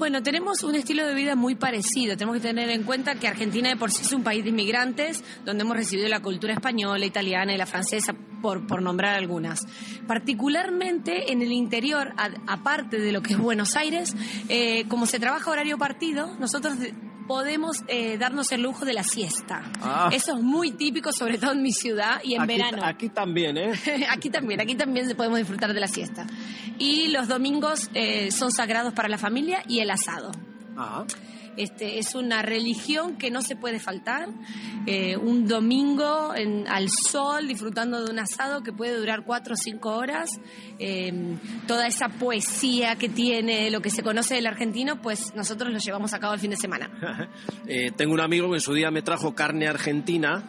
S4: Bueno, tenemos un estilo de vida muy parecido. Tenemos que tener en cuenta que Argentina de por sí es un país de inmigrantes, donde hemos recibido la cultura española, italiana y la francesa, por, por nombrar algunas. Particularmente en el interior, aparte de lo que es Buenos Aires, eh, como se trabaja horario partido, nosotros podemos eh, darnos el lujo de la siesta.
S1: Ah.
S4: Eso es muy típico, sobre todo en mi ciudad y en
S1: aquí,
S4: verano.
S1: aquí también, ¿eh? *laughs*
S4: aquí también, aquí también podemos disfrutar de la siesta. Y los domingos eh, son sagrados para la familia y el asado.
S1: Ah.
S4: Este, es una religión que no se puede faltar. Eh, un domingo en- al sol, disfrutando de un asado que puede durar cuatro o cinco horas. Eh, toda esa poesía que tiene, lo que se conoce del argentino, pues nosotros lo llevamos a cabo el fin de semana. *laughs*
S1: Eh, tengo un amigo que en su día me trajo carne argentina.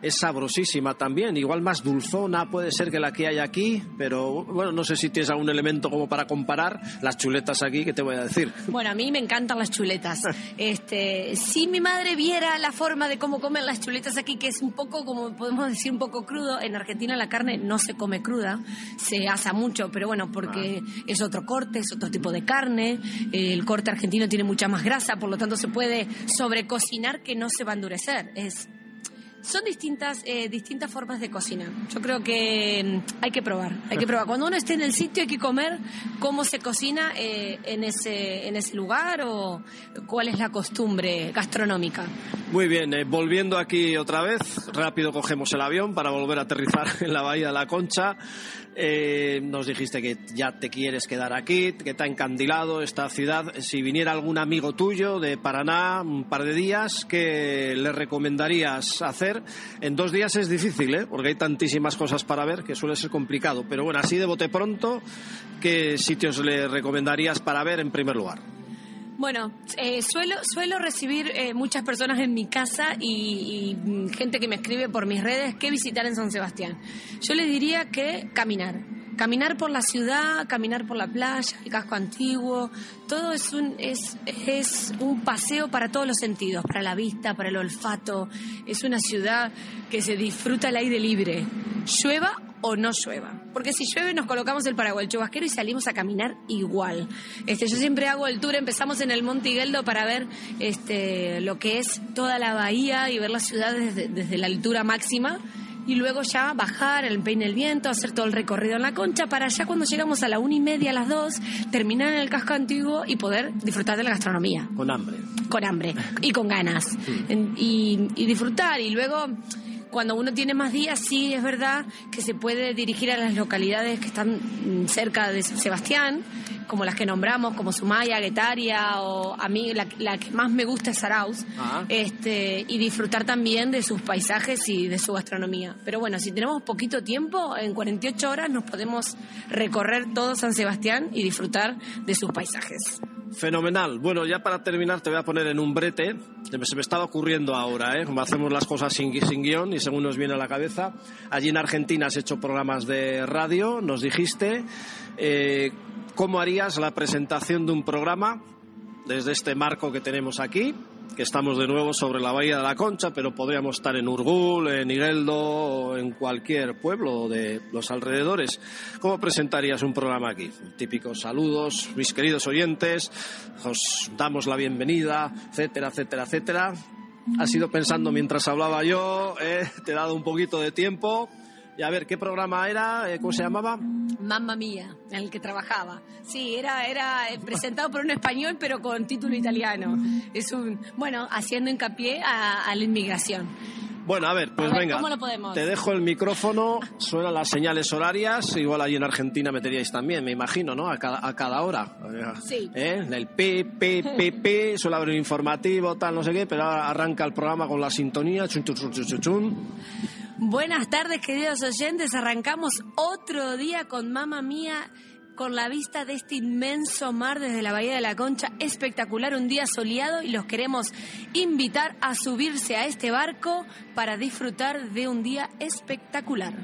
S1: Es sabrosísima también, igual más dulzona puede ser que la que hay aquí, pero bueno, no sé si tienes algún elemento como para comparar las chuletas aquí, que te voy a decir?
S4: Bueno, a mí me encantan las chuletas. *laughs* Este, si mi madre viera la forma de cómo comen las chuletas aquí, que es un poco, como podemos decir, un poco crudo, en Argentina la carne no se come cruda, se asa mucho, pero bueno, porque es otro corte, es otro tipo de carne, el corte argentino tiene mucha más grasa, por lo tanto se puede sobrecocinar que no se va a endurecer. Es son distintas, eh, distintas formas de cocina. Yo creo que mm, hay que probar, hay que *laughs* probar. Cuando uno esté en el sitio hay que comer cómo se cocina eh, en, ese, en ese lugar o cuál es la costumbre gastronómica.
S1: Muy bien, eh, volviendo aquí otra vez, rápido cogemos el avión para volver a aterrizar *laughs* en la Bahía de la Concha. Eh, nos dijiste que ya te quieres quedar aquí, que te ha encandilado esta ciudad. Si viniera algún amigo tuyo de Paraná un par de días, ¿qué le recomendarías hacer? En dos días es difícil, ¿eh? porque hay tantísimas cosas para ver que suele ser complicado. Pero bueno, así de bote pronto, ¿qué sitios le recomendarías para ver en primer lugar?
S4: Bueno, eh, suelo, suelo recibir eh, muchas personas en mi casa y, mm, gente que me escribe por mis redes que visitar en San Sebastián. Yo les diría que caminar. Caminar por la ciudad, caminar por la playa, el casco antiguo, todo es un, es, es un paseo para todos los sentidos, para la vista, para el olfato. Es una ciudad que se disfruta al aire libre, llueva o no llueva. Porque si llueve nos colocamos el paraguas, el chubasquero y salimos a caminar igual. Este, yo siempre hago el tour, empezamos en el Monte Higueldo para ver este, lo que es toda la bahía y ver la ciudad desde, desde la altura máxima. Y luego ya bajar el peine el viento, hacer todo el recorrido en la concha, para ya cuando llegamos a la una y media, a las dos, terminar en el casco antiguo y poder disfrutar de la gastronomía.
S1: Con hambre.
S4: con hambre y con ganas. Y disfrutar y luego cuando uno tiene más días sí es verdad que se puede dirigir a las localidades que están cerca de San Sebastián como las que nombramos como Sumaya, Guetaria o a mí la, la que más me gusta es Saraus
S1: Ah.
S4: este y disfrutar también de sus paisajes y de su gastronomía pero bueno si tenemos poquito tiempo en 48 horas nos podemos recorrer todo San Sebastián y disfrutar de sus paisajes
S1: Fenomenal. Bueno, ya para terminar te voy a poner en un brete. Se me- estaba ocurriendo ahora, ¿eh? Como hacemos las cosas sin, sin guion y según nos viene a la cabeza. Allí en Argentina has hecho programas de radio, nos dijiste. Eh, ¿Cómo harías la presentación de un programa desde este marco que tenemos aquí? Que estamos de nuevo sobre la Bahía de la Concha, pero podríamos estar en Urgul, en Igueldo o en cualquier pueblo de los alrededores. ¿Cómo presentarías un programa aquí? Típicos saludos, mis queridos oyentes, os damos la bienvenida, etcétera, etcétera, etcétera. Has ido pensando mientras hablaba yo, eh, te he dado un poquito de tiempo. Y a ver, ¿qué programa era? Eh, ¿Cómo se llamaba?
S4: Mamma Mía, en el que trabajaba. Sí, era, era eh, presentado por un español, pero con título italiano. Es un, bueno, haciendo hincapié a, la inmigración.
S1: Bueno, a ver, pues venga.
S4: ¿Cómo lo podemos?
S1: Te dejo el micrófono, suenan las señales horarias, igual allí en Argentina meteríais también, me imagino, ¿no? A cada, a cada hora.
S4: Sí.
S1: ¿Eh? El pi, pi, pi, pi, suele haber un informativo, tal, no sé qué, pero ahora arranca el programa con la sintonía, chun, chun, chun, chun, chun.
S4: Buenas tardes, queridos oyentes. Arrancamos otro día con Mamá Mía, con la vista de este inmenso mar desde la Bahía de la Concha. Espectacular, un día soleado y los queremos invitar a subirse a este barco para disfrutar de un día espectacular.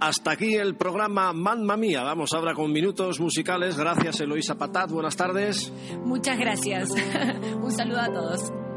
S1: Hasta aquí el programa Mamma Mía. Vamos ahora con minutos musicales. Gracias, Eloisa Patat. Buenas tardes.
S4: Muchas gracias. *laughs* un saludo a todos.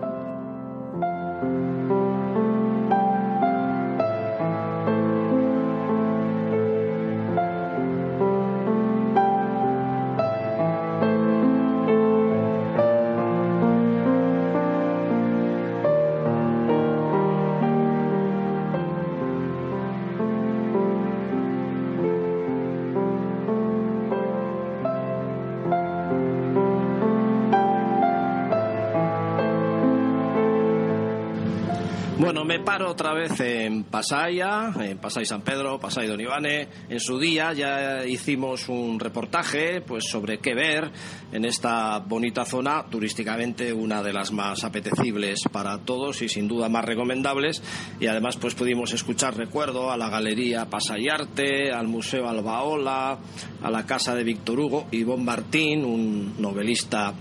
S1: Paro otra vez en Pasaya, en Pasay San Pedro, Pasay Don Ivane. En su día ya hicimos un reportaje pues sobre qué ver en esta bonita zona, turísticamente una de las más apetecibles para todos y sin duda más recomendables. Y además pues pudimos escuchar recuerdo a la Galería Pasayarte, al Museo Albaola, a la Casa de Víctor Hugo, y Bon Martín, un novelista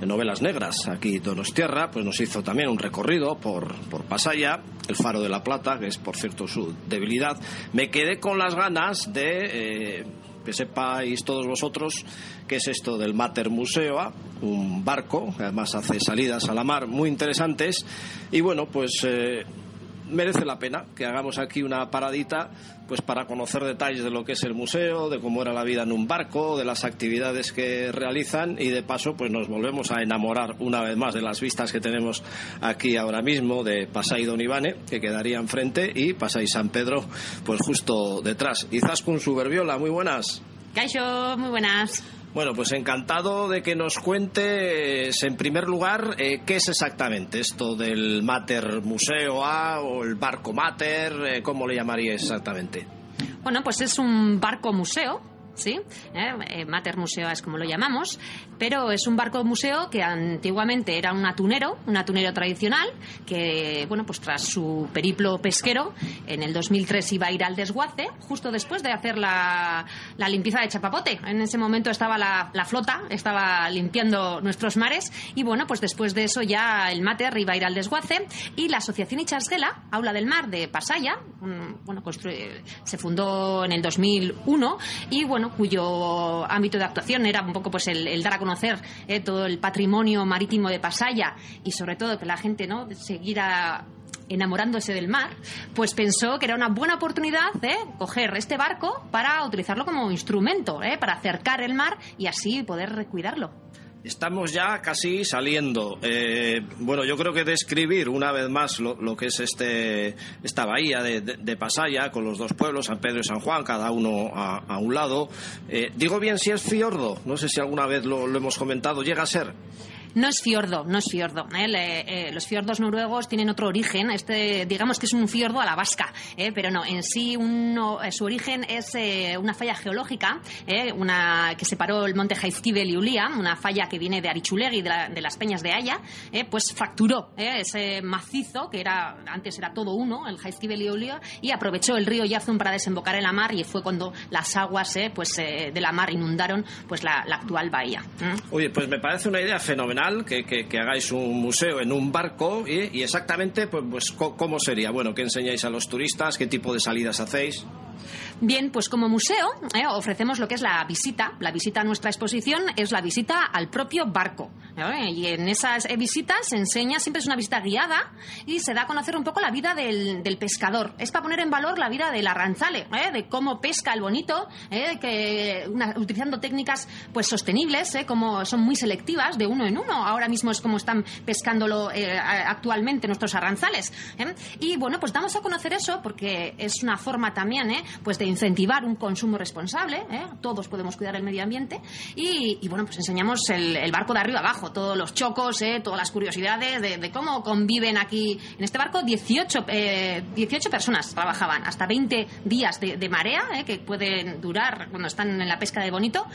S1: de novelas negras. Aquí Donostierra pues nos hizo también un recorrido por, por Pasaya, el Faro de la Plata, que es por cierto su debilidad. Me quedé con las ganas de eh, que sepáis todos vosotros qué es esto del Mater Museo, un barco que además hace salidas a la mar muy interesantes. Y bueno, pues eh, merece la pena que hagamos aquí una paradita pues para conocer detalles de lo que es el museo, de cómo era la vida en un barco, de las actividades que realizan y de paso pues nos volvemos a enamorar una vez más de las vistas que tenemos aquí ahora mismo de Pasay Don Ivane, que quedaría enfrente, y Pasay San Pedro, pues justo detrás. Y Zaskun Suberbiola, muy buenas.
S5: Caixo, muy buenas.
S1: Bueno, pues encantado de que nos cuentes, en primer lugar, eh, qué es exactamente esto del Mater Museo A o el barco Mater, eh, ¿cómo le llamarías exactamente?
S5: Bueno, pues es un barco museo ¿sí? Eh, eh, Mater Museo es como lo llamamos, pero es un barco museo que antiguamente era un atunero, un atunero tradicional, que, bueno, pues tras su periplo pesquero, en el 2003 iba a ir al desguace, justo después de hacer la, la limpieza de Chapapote. En ese momento estaba la, la, flota, estaba limpiando nuestros mares, y bueno, pues después de eso ya el Mater iba a ir al desguace, y la Asociación Ichasgela, Aula del Mar de Pasaya, bueno, se fundó en el 2001, y bueno, cuyo ámbito de actuación era un poco pues el, dar a conocer eh, todo el patrimonio marítimo de Pasaya y sobre todo que la gente no siguiera enamorándose del mar, pues pensó que era una buena oportunidad de coger este barco para utilizarlo como instrumento, ¿eh? para acercar el mar y así poder cuidarlo.
S1: Estamos ya casi saliendo. Eh, bueno, yo creo que describir una vez más lo, que es este esta bahía de, Pasaya con los dos pueblos, San Pedro y San Juan, cada uno a, un lado. Eh, digo bien si es fiordo, no sé si alguna vez lo hemos comentado, llega a ser.
S5: No es fiordo, no es fiordo. ¿eh? Eh, los fiordos noruegos tienen otro origen. Este, digamos que es un fiordo a la vasca, ¿eh? pero no, en sí su origen es una falla geológica, una que separó el monte Jaizkibel y Ulia, una falla que viene de Arichulegui, de, de las peñas de Haya, pues fracturó ese macizo que era antes era todo uno, el Jaizkibel y Ulia, y aprovechó el río Yazun para desembocar en la mar y fue cuando las aguas pues, de la mar inundaron pues la, actual bahía.
S1: Oye, pues me parece una idea fenomenal que, hagáis un museo en un barco y, exactamente pues, pues cómo sería. Bueno, ¿qué enseñáis a los turistas? ¿Qué tipo de salidas hacéis?
S5: Bien, pues como museo eh, ofrecemos lo que es la visita. La visita a nuestra exposición es la visita al propio barco. Y en esas eh, visitas se enseña, siempre es una visita guiada y se da a conocer un poco la vida del, pescador. Es para poner en valor la vida del arranzale, ¿eh? de cómo pesca el bonito, ¿eh? que utilizando técnicas pues sostenibles, como son muy selectivas, de uno en uno. Ahora mismo es como están pescándolo actualmente nuestros arranzales. Y bueno, pues damos a conocer eso porque es una forma también pues de incentivar un consumo responsable. Todos podemos cuidar el medio ambiente. Y, bueno, pues enseñamos el, el barco de arriba abajo todos los chocos, eh, todas las curiosidades de, cómo conviven aquí en este barco. 18, 18 eh, personas trabajaban, hasta 20 días de, marea, eh, que pueden durar cuando están en la pesca de bonito.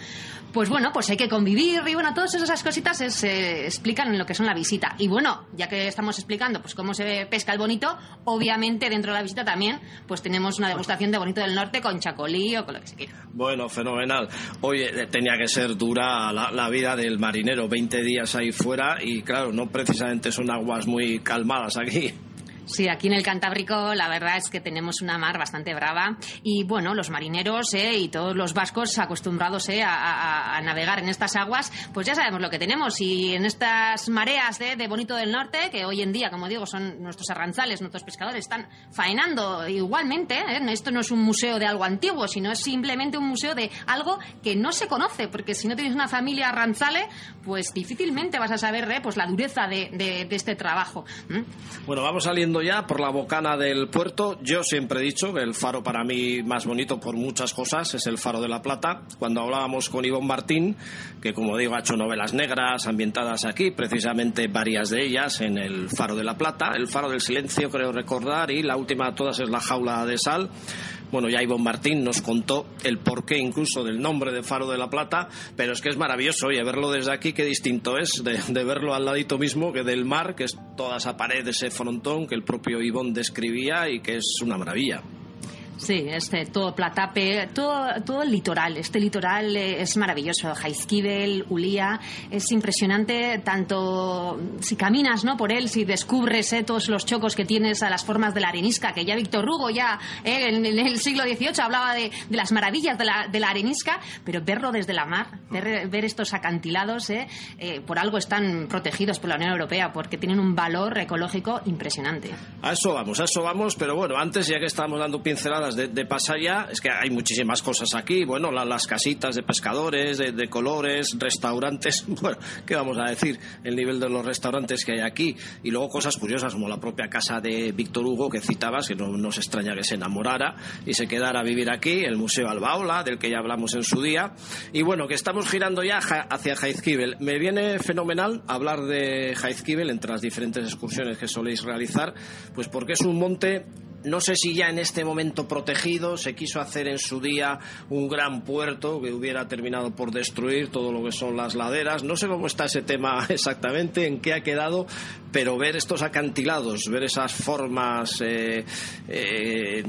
S5: Pues bueno, pues hay que convivir y bueno, todas esas cositas se explican en lo que son la visita. Y bueno, ya que estamos explicando pues cómo se pesca el bonito, obviamente dentro de la visita también pues tenemos una degustación de bonito del norte con chacolí o con lo que se quiera.
S1: Bueno, fenomenal. Oye, tenía que ser dura la, la vida del marinero, 20 días ahí fuera y claro, no precisamente son aguas muy calmadas aquí.
S5: Sí, aquí en el Cantábrico la verdad es que tenemos una mar bastante brava y bueno, los marineros eh, y todos los vascos acostumbrados eh, a, navegar en estas aguas, pues ya sabemos lo que tenemos y en estas mareas eh, de Bonito del Norte, que hoy en día, como digo, son nuestros arranzales, nuestros pescadores, están faenando igualmente. Esto no es un museo de algo antiguo, sino es simplemente un museo de algo que no se conoce, porque si no tienes una familia arranzale, pues difícilmente vas a saber pues la dureza de, este trabajo.
S1: Bueno, vamos saliendo ya por la bocana del puerto. Yo siempre he dicho que el faro para mí más bonito por muchas cosas es el faro de la Plata. Cuando hablábamos con Ivonne Martín, que como digo ha hecho novelas negras ambientadas aquí, precisamente varias de ellas en el faro de la Plata, el faro del silencio creo recordar y la última de todas es la jaula de sal. Bueno, ya Ivonne Martín nos contó el porqué incluso del nombre de Faro de la Plata, pero es que es maravilloso, oye, verlo desde aquí, qué distinto es de, de verlo al ladito mismo que del mar, que es toda esa pared, ese frontón que el propio Ivonne describía y que es una maravilla.
S5: Sí, este, todo Platape, todo, todo el litoral. Este litoral eh, es maravilloso. Jaizkibel, Ulía, es impresionante tanto si caminas ¿no? por él, si descubres eh, todos los chocos que tienes a las formas de la arenisca, que ya Víctor Hugo ya eh, en, el siglo XVIII hablaba de, las maravillas de la, de la, arenisca, pero verlo desde la mar, ver, ver estos acantilados, por algo están protegidos por la Unión Europea, porque tienen un valor ecológico impresionante.
S1: A eso vamos, a eso vamos, pero bueno, antes ya que estamos dando pinceladas de, de ya es que hay muchísimas cosas aquí. Bueno, las casitas de pescadores, de, colores, restaurantes. *laughs* Bueno, ¿qué vamos a decir? El nivel de los restaurantes que hay aquí. Y luego cosas curiosas como la propia casa de Víctor Hugo que citabas, que no nos extraña que se enamorara y se quedara a vivir aquí. El Museo Albaola, del que ya hablamos en su día. Y bueno, que estamos girando ya hacia Jaizkibel. Me viene fenomenal hablar de Jaizkibel entre las diferentes excursiones que soléis realizar, pues porque es un monte no sé si ya en este momento protegido se quiso hacer en su día un gran puerto que hubiera terminado por destruir todo lo que son las laderas. No sé cómo está ese tema *laughs* exactamente, en qué ha quedado, pero ver estos acantilados, ver esas formas. Eh, eh,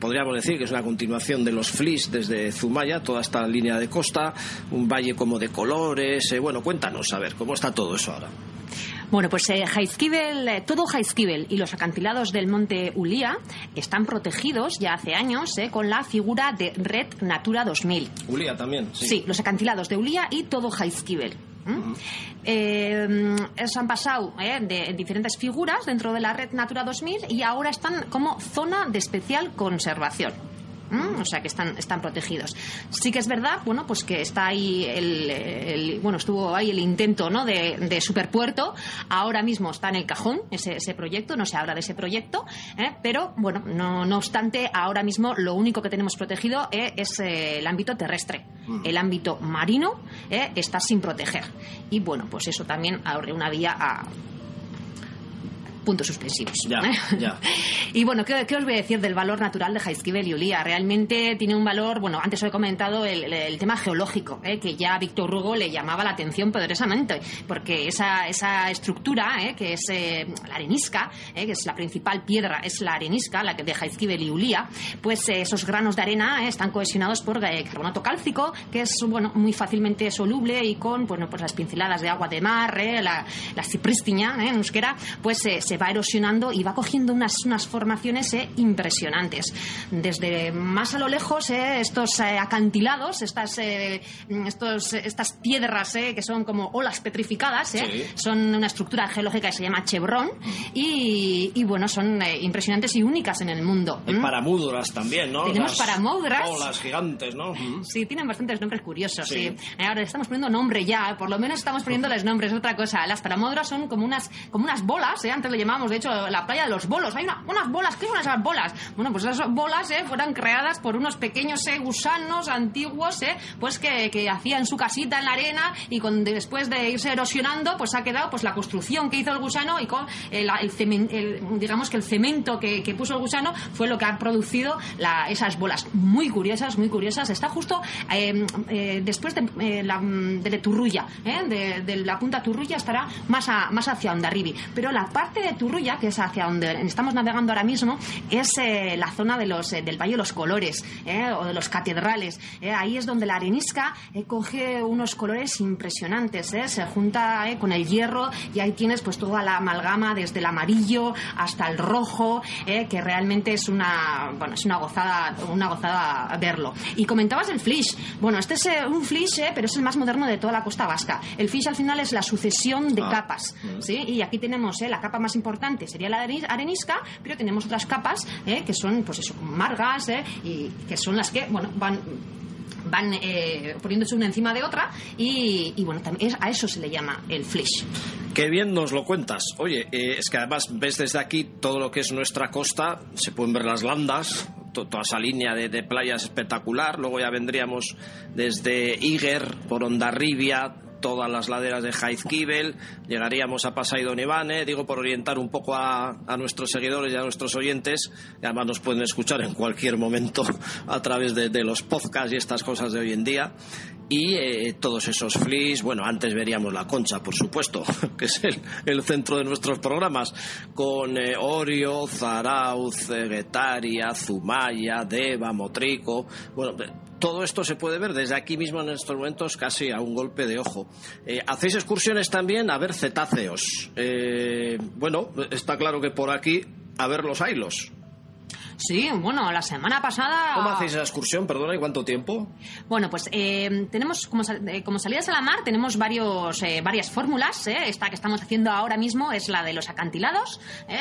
S1: podríamos decir que es una continuación de los Flis desde Zumaya, toda esta línea de costa, un valle como de colores. Eh, bueno, cuéntanos, a ver, ¿cómo está todo eso ahora?
S5: Bueno, pues eh, eh, todo Jaizkibel y los acantilados del monte Ulía están protegidos ya hace años eh, con la figura de Red Natura 2000.
S1: Ulía también, sí.
S5: Sí, los acantilados de Ulía y todo Jaizkibel. Eh, se han pasado de diferentes figuras dentro de la red Natura 2000 y ahora están como zona de especial conservación. Mm, o sea que están, están protegidos. Sí que es verdad, bueno, pues que está ahí el, bueno, estuvo ahí el intento, ¿no? De, superpuerto. Ahora mismo está en el cajón ese, ese proyecto, no se habla de ese proyecto, ¿eh? pero bueno, no, no obstante, ahora mismo lo único que tenemos protegido eh, es eh, el ámbito terrestre. Mm. El ámbito marino está sin proteger. Y bueno, pues eso también abre una vía a puntos suspensivos.
S1: Ya, ya. *laughs*
S5: y bueno, ¿qué, os voy a decir del valor natural de Jaizkibel y Ulía? Realmente tiene un valor, bueno, antes os he comentado el, tema geológico, ¿eh? que ya a Víctor Hugo le llamaba la atención poderosamente, porque esa, esa estructura, ¿eh? que es eh, la arenisca, que es la principal piedra, es la arenisca, la que de Jaizkibel y Ulía, pues esos granos de arena están cohesionados por carbonato cálcico, que es bueno muy fácilmente soluble y con bueno, pues las pinceladas de agua de mar, la, la cipristiña en euskera, pues se se va erosionando y va cogiendo unas, unas formaciones impresionantes. Desde más a lo lejos, estos acantilados, estas, estos, estas piedras que son como olas petrificadas, son una estructura geológica que se llama chevron y, y bueno, son impresionantes y únicas en el mundo.
S1: Y paramúdras también, ¿no?
S5: Tenemos paramúdras.
S1: Olas gigantes, ¿no?
S5: Sí, tienen bastantes nombres curiosos, sí. Ahora estamos poniendo nombre ya, por lo menos estamos poniéndoles nombres, otra cosa. Las paramodras son como unas, como unas bolas, ¿eh? antes le de hecho, la playa de los bolos. Hay unas bolas, ¿qué son esas bolas? Bueno, pues esas bolas ¿eh? fueron creadas por unos pequeños ¿eh? gusanos antiguos, ¿eh? pues que, que hacían su casita en la arena y con, después de irse erosionando, pues ha quedado pues la construcción que hizo el gusano y con el, el, digamos que el cemento que, que, puso el gusano fue lo que ha producido la, esas bolas. Muy curiosas, muy curiosas. Está justo eh, eh, después de, eh, la, de Turrulla, de, la punta Turrulla estará más, a, más hacia. Pero la parte de Turrulla, que es hacia donde estamos navegando ahora mismo, es la zona de los, del Valle de los Colores o de los catedrales. ahí es donde la arenisca coge unos colores impresionantes, se junta con el hierro y ahí tienes pues toda la amalgama desde el amarillo hasta el rojo, que realmente es una, bueno, es una gozada, una gozada verlo. Y comentabas el flish. Bueno, este es un flish, eh, pero es el más moderno de toda la costa vasca. El flish al final es la sucesión de ah. capas, mm. ¿sí? Y aquí tenemos eh, la capa más importante, sería la arenisca, pero tenemos otras capas eh, que son, pues eso, margas, y que son las que, bueno, van van poniéndose una encima de otra y, bueno, también a eso se le llama el flish.
S1: Qué bien nos lo cuentas. Oye, es que además ves desde aquí todo lo que es nuestra costa, se pueden ver las landas, toda esa línea de, playas espectacular. Luego ya vendríamos desde Iger, por Ondarribia, todas las laderas de Jaizkibel, llegaríamos a Pasaido Nevane, digo por orientar un poco a, nuestros seguidores y a nuestros oyentes, y además nos pueden escuchar en cualquier momento *laughs* a través de, los podcasts y estas cosas de hoy en día. Y eh, todos esos flis, bueno, antes veríamos la concha, por supuesto, *laughs* que es el, centro de nuestros programas, con eh, Orio, Zarauz, Guetaria, Zumaya, Deva, Motrico, bueno, todo esto se puede ver desde aquí mismo en estos momentos casi a un golpe de ojo. Eh, hacéis excursiones también a ver cetáceos. Eh, bueno, está claro que por aquí a ver los ailos.
S5: Sí, bueno, la semana pasada...
S1: ¿Cómo hacéis esa excursión? Perdona, ¿y cuánto tiempo?
S5: Bueno, pues eh, tenemos como, eh, como, salidas a la mar, tenemos varios, eh, varias fórmulas. Esta que estamos haciendo ahora mismo es la de los acantilados,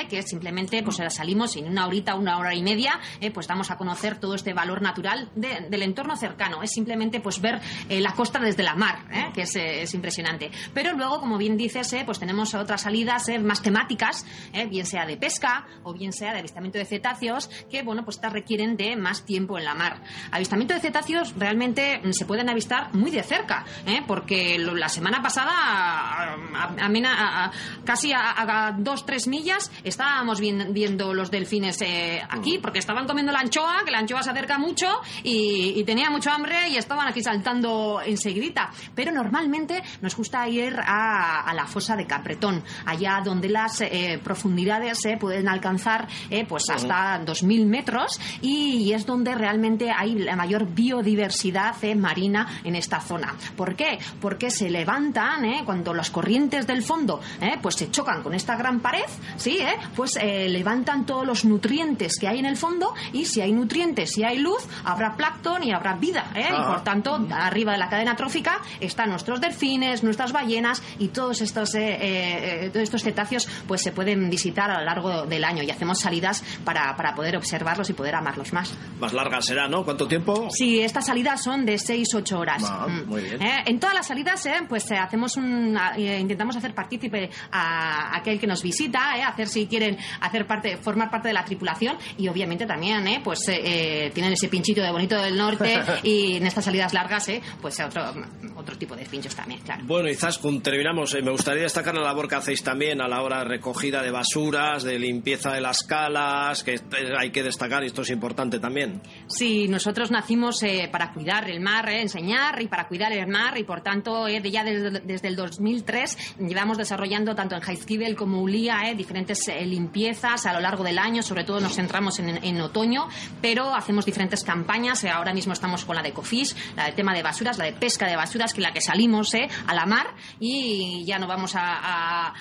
S5: que simplemente pues salimos en una horita, una hora y media, pues damos a conocer todo este valor natural del entorno cercano. Es simplemente pues ver la costa desde la mar, que es, es, impresionante. Pero luego, como bien dices, pues tenemos otras salidas más temáticas, bien sea de pesca o bien sea de avistamiento de cetáceos, que bueno, pues estas requieren de más tiempo en la mar. Avistamiento de cetáceos realmente mm, se pueden avistar muy de cerca, ¿eh? porque la semana pasada, a, casi a, dos, tres millas, estábamos viendo los delfines eh, aquí, porque estaban comiendo la anchoa, que la anchoa se acerca mucho y, tenía mucho hambre y estaban aquí saltando enseguidita. Pero normalmente nos gusta ir a, la fosa de Capretón, allá donde las eh, profundidades pueden alcanzar pues hasta 2000 metros y es donde realmente hay la mayor biodiversidad eh, marina en esta zona. ¿Por qué? Porque se levantan eh, cuando las corrientes del fondo eh, pues se chocan con esta gran pared, ¿sí? pues levantan todos los nutrientes que hay en el fondo y si hay nutrientes, si hay luz, habrá plancton y habrá vida. Y por tanto, arriba de la cadena trófica están nuestros delfines, nuestras ballenas y todos estos, todos estos cetáceos pues se pueden visitar a lo largo del año y hacemos salidas para, para poder observarlos y poder amarlos más.
S1: Más larga será, ¿no? ¿Cuánto tiempo?
S5: Sí, estas salidas son de 6-8 horas.
S1: Ah, mm. Muy bien.
S5: Eh, en todas las salidas, eh, pues eh, hacemos un, intentamos hacer partícipe a aquel que nos visita, hacer si quieren hacer parte, formar parte de la tripulación y obviamente también, pues tienen ese pinchito de bonito del norte *laughs* y en estas salidas largas, pues otro, otro tipo de pinchos también, claro.
S1: Bueno, y Zaskun, terminamos. me gustaría destacar la labor que hacéis también a la hora de recogida de basuras, de limpieza de las calas, que hay que destacar, y esto es importante también.
S5: Sí, nosotros nacimos eh, para cuidar el mar, eh, enseñar y para cuidar el mar, y por tanto, eh, ya desde, el 2003 llevamos desarrollando tanto en Jaizkibel como Ulía diferentes limpiezas a lo largo del año, sobre todo nos centramos en, otoño, pero hacemos diferentes campañas. ahora mismo estamos con la de Cofish, la del tema de basuras, la de pesca de basuras, que la que salimos ¿eh? a la mar y ya no vamos a,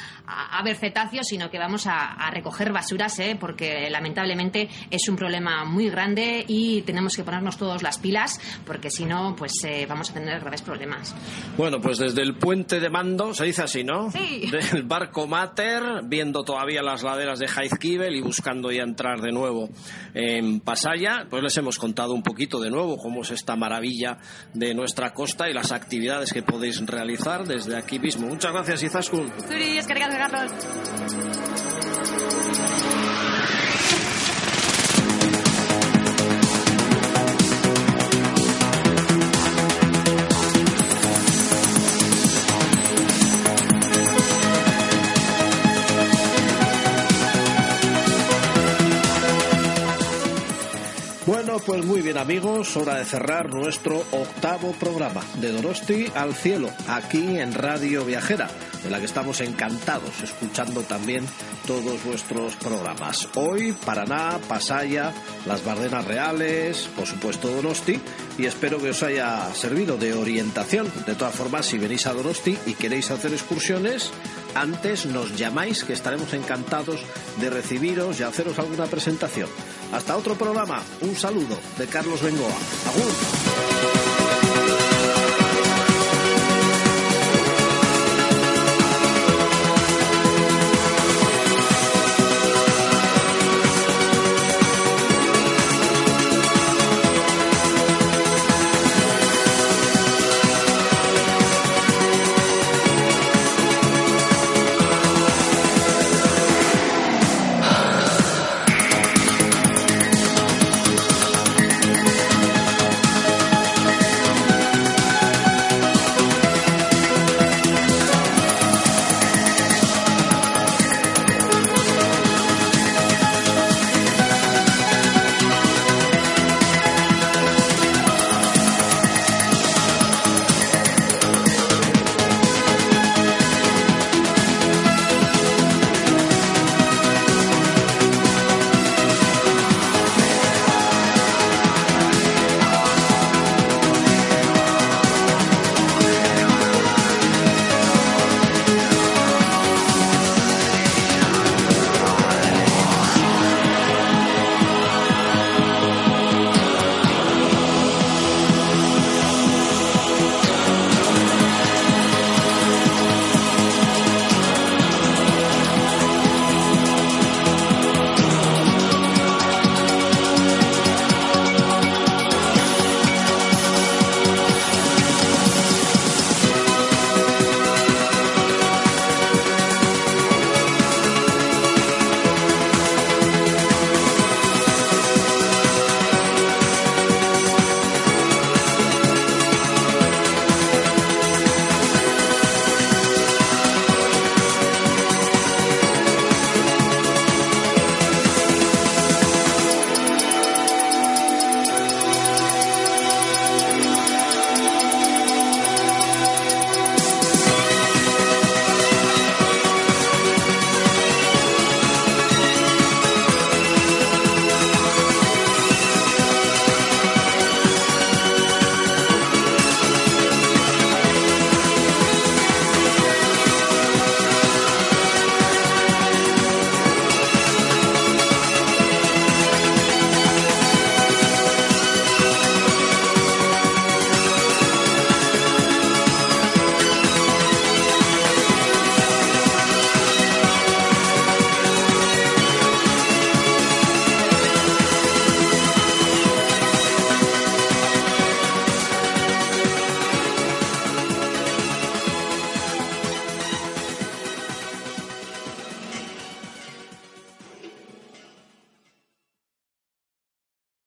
S5: ver cetáceos, sino que vamos a, recoger basuras, ¿eh? porque lamentablemente es un problema muy grande y tenemos que ponernos todos las pilas, porque si no, pues eh, vamos a tener graves problemas.
S1: Bueno, pues desde el puente de mando, se dice así, ¿no?
S5: Sí. *laughs*
S1: Del barco Mater, viendo todavía las laderas de Jaizkibel y buscando ya entrar de nuevo en Pasaya, pues les hemos contado un poquito de nuevo cómo es esta maravilla de nuestra costa y las actividades que podéis realizar desde aquí mismo. Muchas gracias, Izaskun. Bueno, pues muy bien amigos, hora de cerrar nuestro octavo programa de Dorosti al cielo, aquí en Radio Viajera, de la que estamos encantados escuchando también todos vuestros programas. Hoy Paraná, Pasaya, las Bardenas Reales, por supuesto Donosti, y espero que os haya servido de orientación. De todas formas, si venís a Donosti y queréis hacer excursiones, antes nos llamáis que estaremos encantados de recibiros y haceros alguna presentación. Hasta otro programa. Un saludo de Carlos Bengoa. ¡Agur!